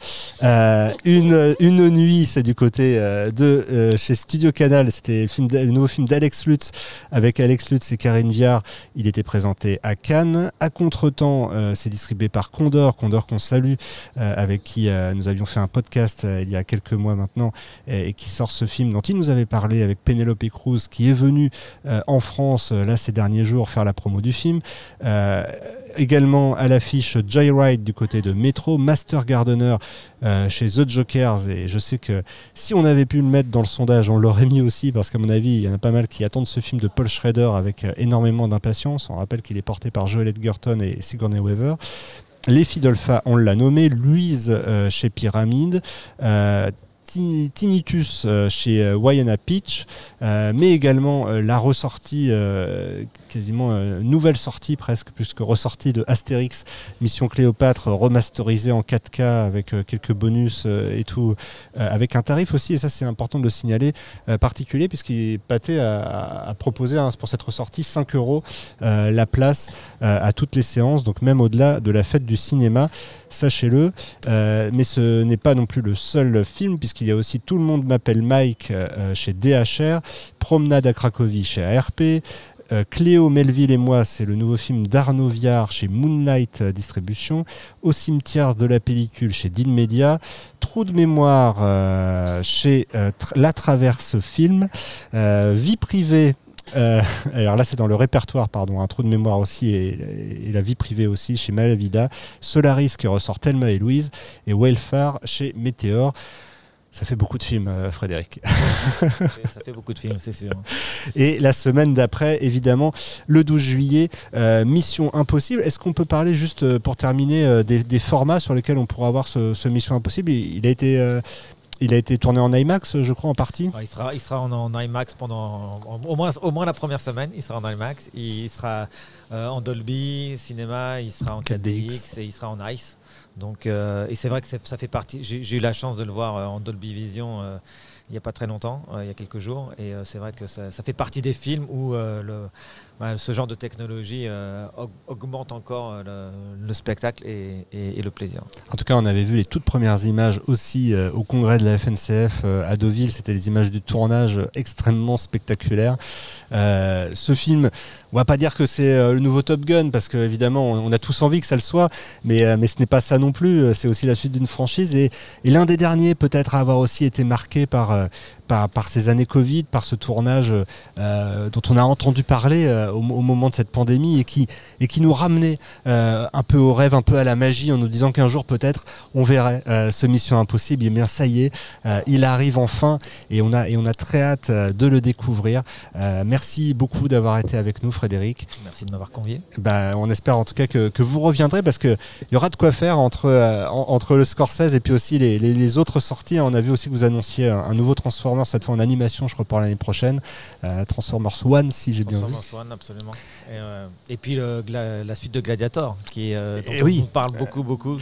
Une, une nuit, c'est du côté de chez Studio Canal. C'était le, nouveau film d'Alex Lutz avec Alex Lutz et Karine Viard. Il était présenté à Cannes. À Contretemps, c'est distribué par Condor, Condor qu'on salue, avec qui nous avions fait un podcast euh, il y a quelques mois maintenant, et, qui sort ce film dont il nous avait parlé avec Penelope Cruz, qui est venue euh, en France euh, là ces derniers jours faire la promo du film. Également à l'affiche Joyride du côté de Metro, Master Gardener chez The Jokers. Et je sais que si on avait pu le mettre dans le sondage, on l'aurait mis aussi, parce qu'à mon avis, il y en a pas mal qui attendent ce film de Paul Schrader avec énormément d'impatience. On rappelle qu'il est porté par Joel Edgerton et Sigourney Weaver. Les filles d'Olpha, on l'a nommé, Louise euh, chez Pyramide, euh, Tinnitus euh, chez euh, Wayana Peach, mais également euh, la ressortie, quasiment nouvelle sortie presque, plus que ressortie de Astérix, Mission Cléopâtre, remasterisée en 4K avec quelques bonus et tout, avec un tarif aussi, et ça c'est important de le signaler, particulier, puisqu'il à proposer hein, pour cette ressortie 5 euros la place à toutes les séances, donc même au-delà de la fête du cinéma, sachez-le. Euh, mais ce n'est pas non plus le seul film, puisqu'il y a aussi Tout le monde m'appelle Mike euh, chez DHR, Promenade à Cracovie chez ARP. euh, Cléo, Melville et moi, c'est le nouveau film d'Arnaud Viard chez Moonlight Distribution. Au cimetière de la pellicule chez Dean Media. Trou de mémoire chez La Traverse Film. Vie privée euh, alors là, c'est dans le répertoire, pardon, un trou de mémoire aussi et, et la vie privée aussi chez Malavida. Solaris qui ressort Thelma et Louise et Welfare chez Météor. Ça fait beaucoup de films, euh, Frédéric. ça fait beaucoup de films, c'est sûr. Et la semaine d'après, évidemment, le 12 juillet, euh, Mission Impossible. Est-ce qu'on peut parler juste pour terminer euh, des, des formats sur lesquels on pourra avoir ce, ce Mission Impossible? Il, il a été, il a été tourné en IMAX, je crois, en partie? Il sera, il sera en, en IMAX pendant en- au, moins, au moins la première semaine. Il sera en IMAX. Il sera euh, en Dolby Cinéma. Il sera en 4DX et il sera en Ice. Donc, euh, et c'est vrai que ça fait partie. J'ai eu la chance de le voir euh, en Dolby Vision. euh, il n'y a pas très longtemps, il y a quelques jours. Et c'est vrai que ça, fait partie des films où le, ce genre de technologie augmente encore le, spectacle et, le plaisir. En tout cas, on avait vu les toutes premières images aussi au congrès de la FNCF à Deauville. C'était les images du tournage extrêmement spectaculaires. ce film, on va pas dire que c'est le nouveau Top Gun parce qu'évidemment, on a tous envie que ça le soit, mais, mais ce n'est pas ça non plus. C'est aussi la suite d'une franchise et, l'un des derniers peut-être à avoir aussi été marqué par, euh, par, ces années Covid, par ce tournage euh, dont on a entendu parler euh, au, moment de cette pandémie et qui, et qui nous ramenait un peu au rêve, un peu à la magie en nous disant qu'un jour peut-être on verrait ce Mission Impossible. Et bien ça y est, il arrive enfin et on a, et on a très hâte de le découvrir. merci beaucoup d'avoir été avec nous Frédéric. Merci de m'avoir convié. Bah, on espère en tout cas que, que vous reviendrez parce qu'il y aura de quoi faire entre, entre le Scorsese et puis aussi les, les, autres sorties. On a vu aussi que vous annonciez un, nouveau Transformers, cette fois en animation, je crois, pour l'année prochaine. Euh, Transformers One, si j'ai bien vu. Transformers One, absolument. Et, euh, puis la suite de Gladiator, qui, euh, dont on parle beaucoup, beaucoup.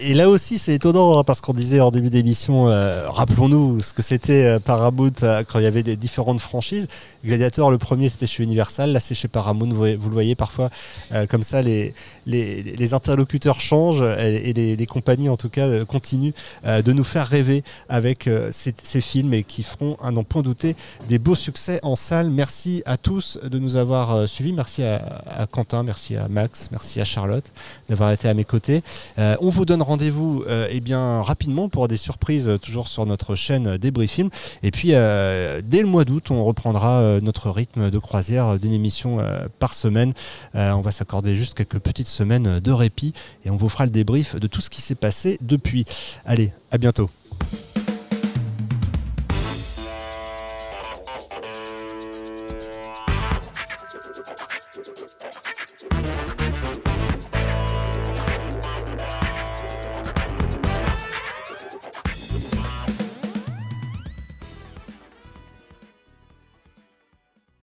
Et, là aussi, c'est étonnant, hein, parce qu'on disait en début d'émission, rappelons-nous ce que c'était Paramount quand il y avait des différentes franchises. Gladiator, le premier, c'était chez Universal, là, c'est chez Paramount. Vous, vous, le voyez parfois, comme ça, les, les, interlocuteurs changent et, les, les compagnies, en tout cas, continuent de nous faire rêver avec ces, films et qui feront, à n'en point douter, des beaux succès en salle. Merci à tous de nous avoir euh, suivis. Merci à, Quentin, merci à Max, merci à Charlotte d'avoir été à mes côtés. Euh, on vous donne rendez-vous euh, eh bien, rapidement pour des surprises toujours sur notre chaîne Débris Film. Et puis, dès le mois d'août, on reprendra notre rythme de croisière d'une émission par semaine. on va s'accorder juste quelques petites semaines de répit et on vous fera le débrief de tout ce qui s'est passé depuis. Allez, à bientôt.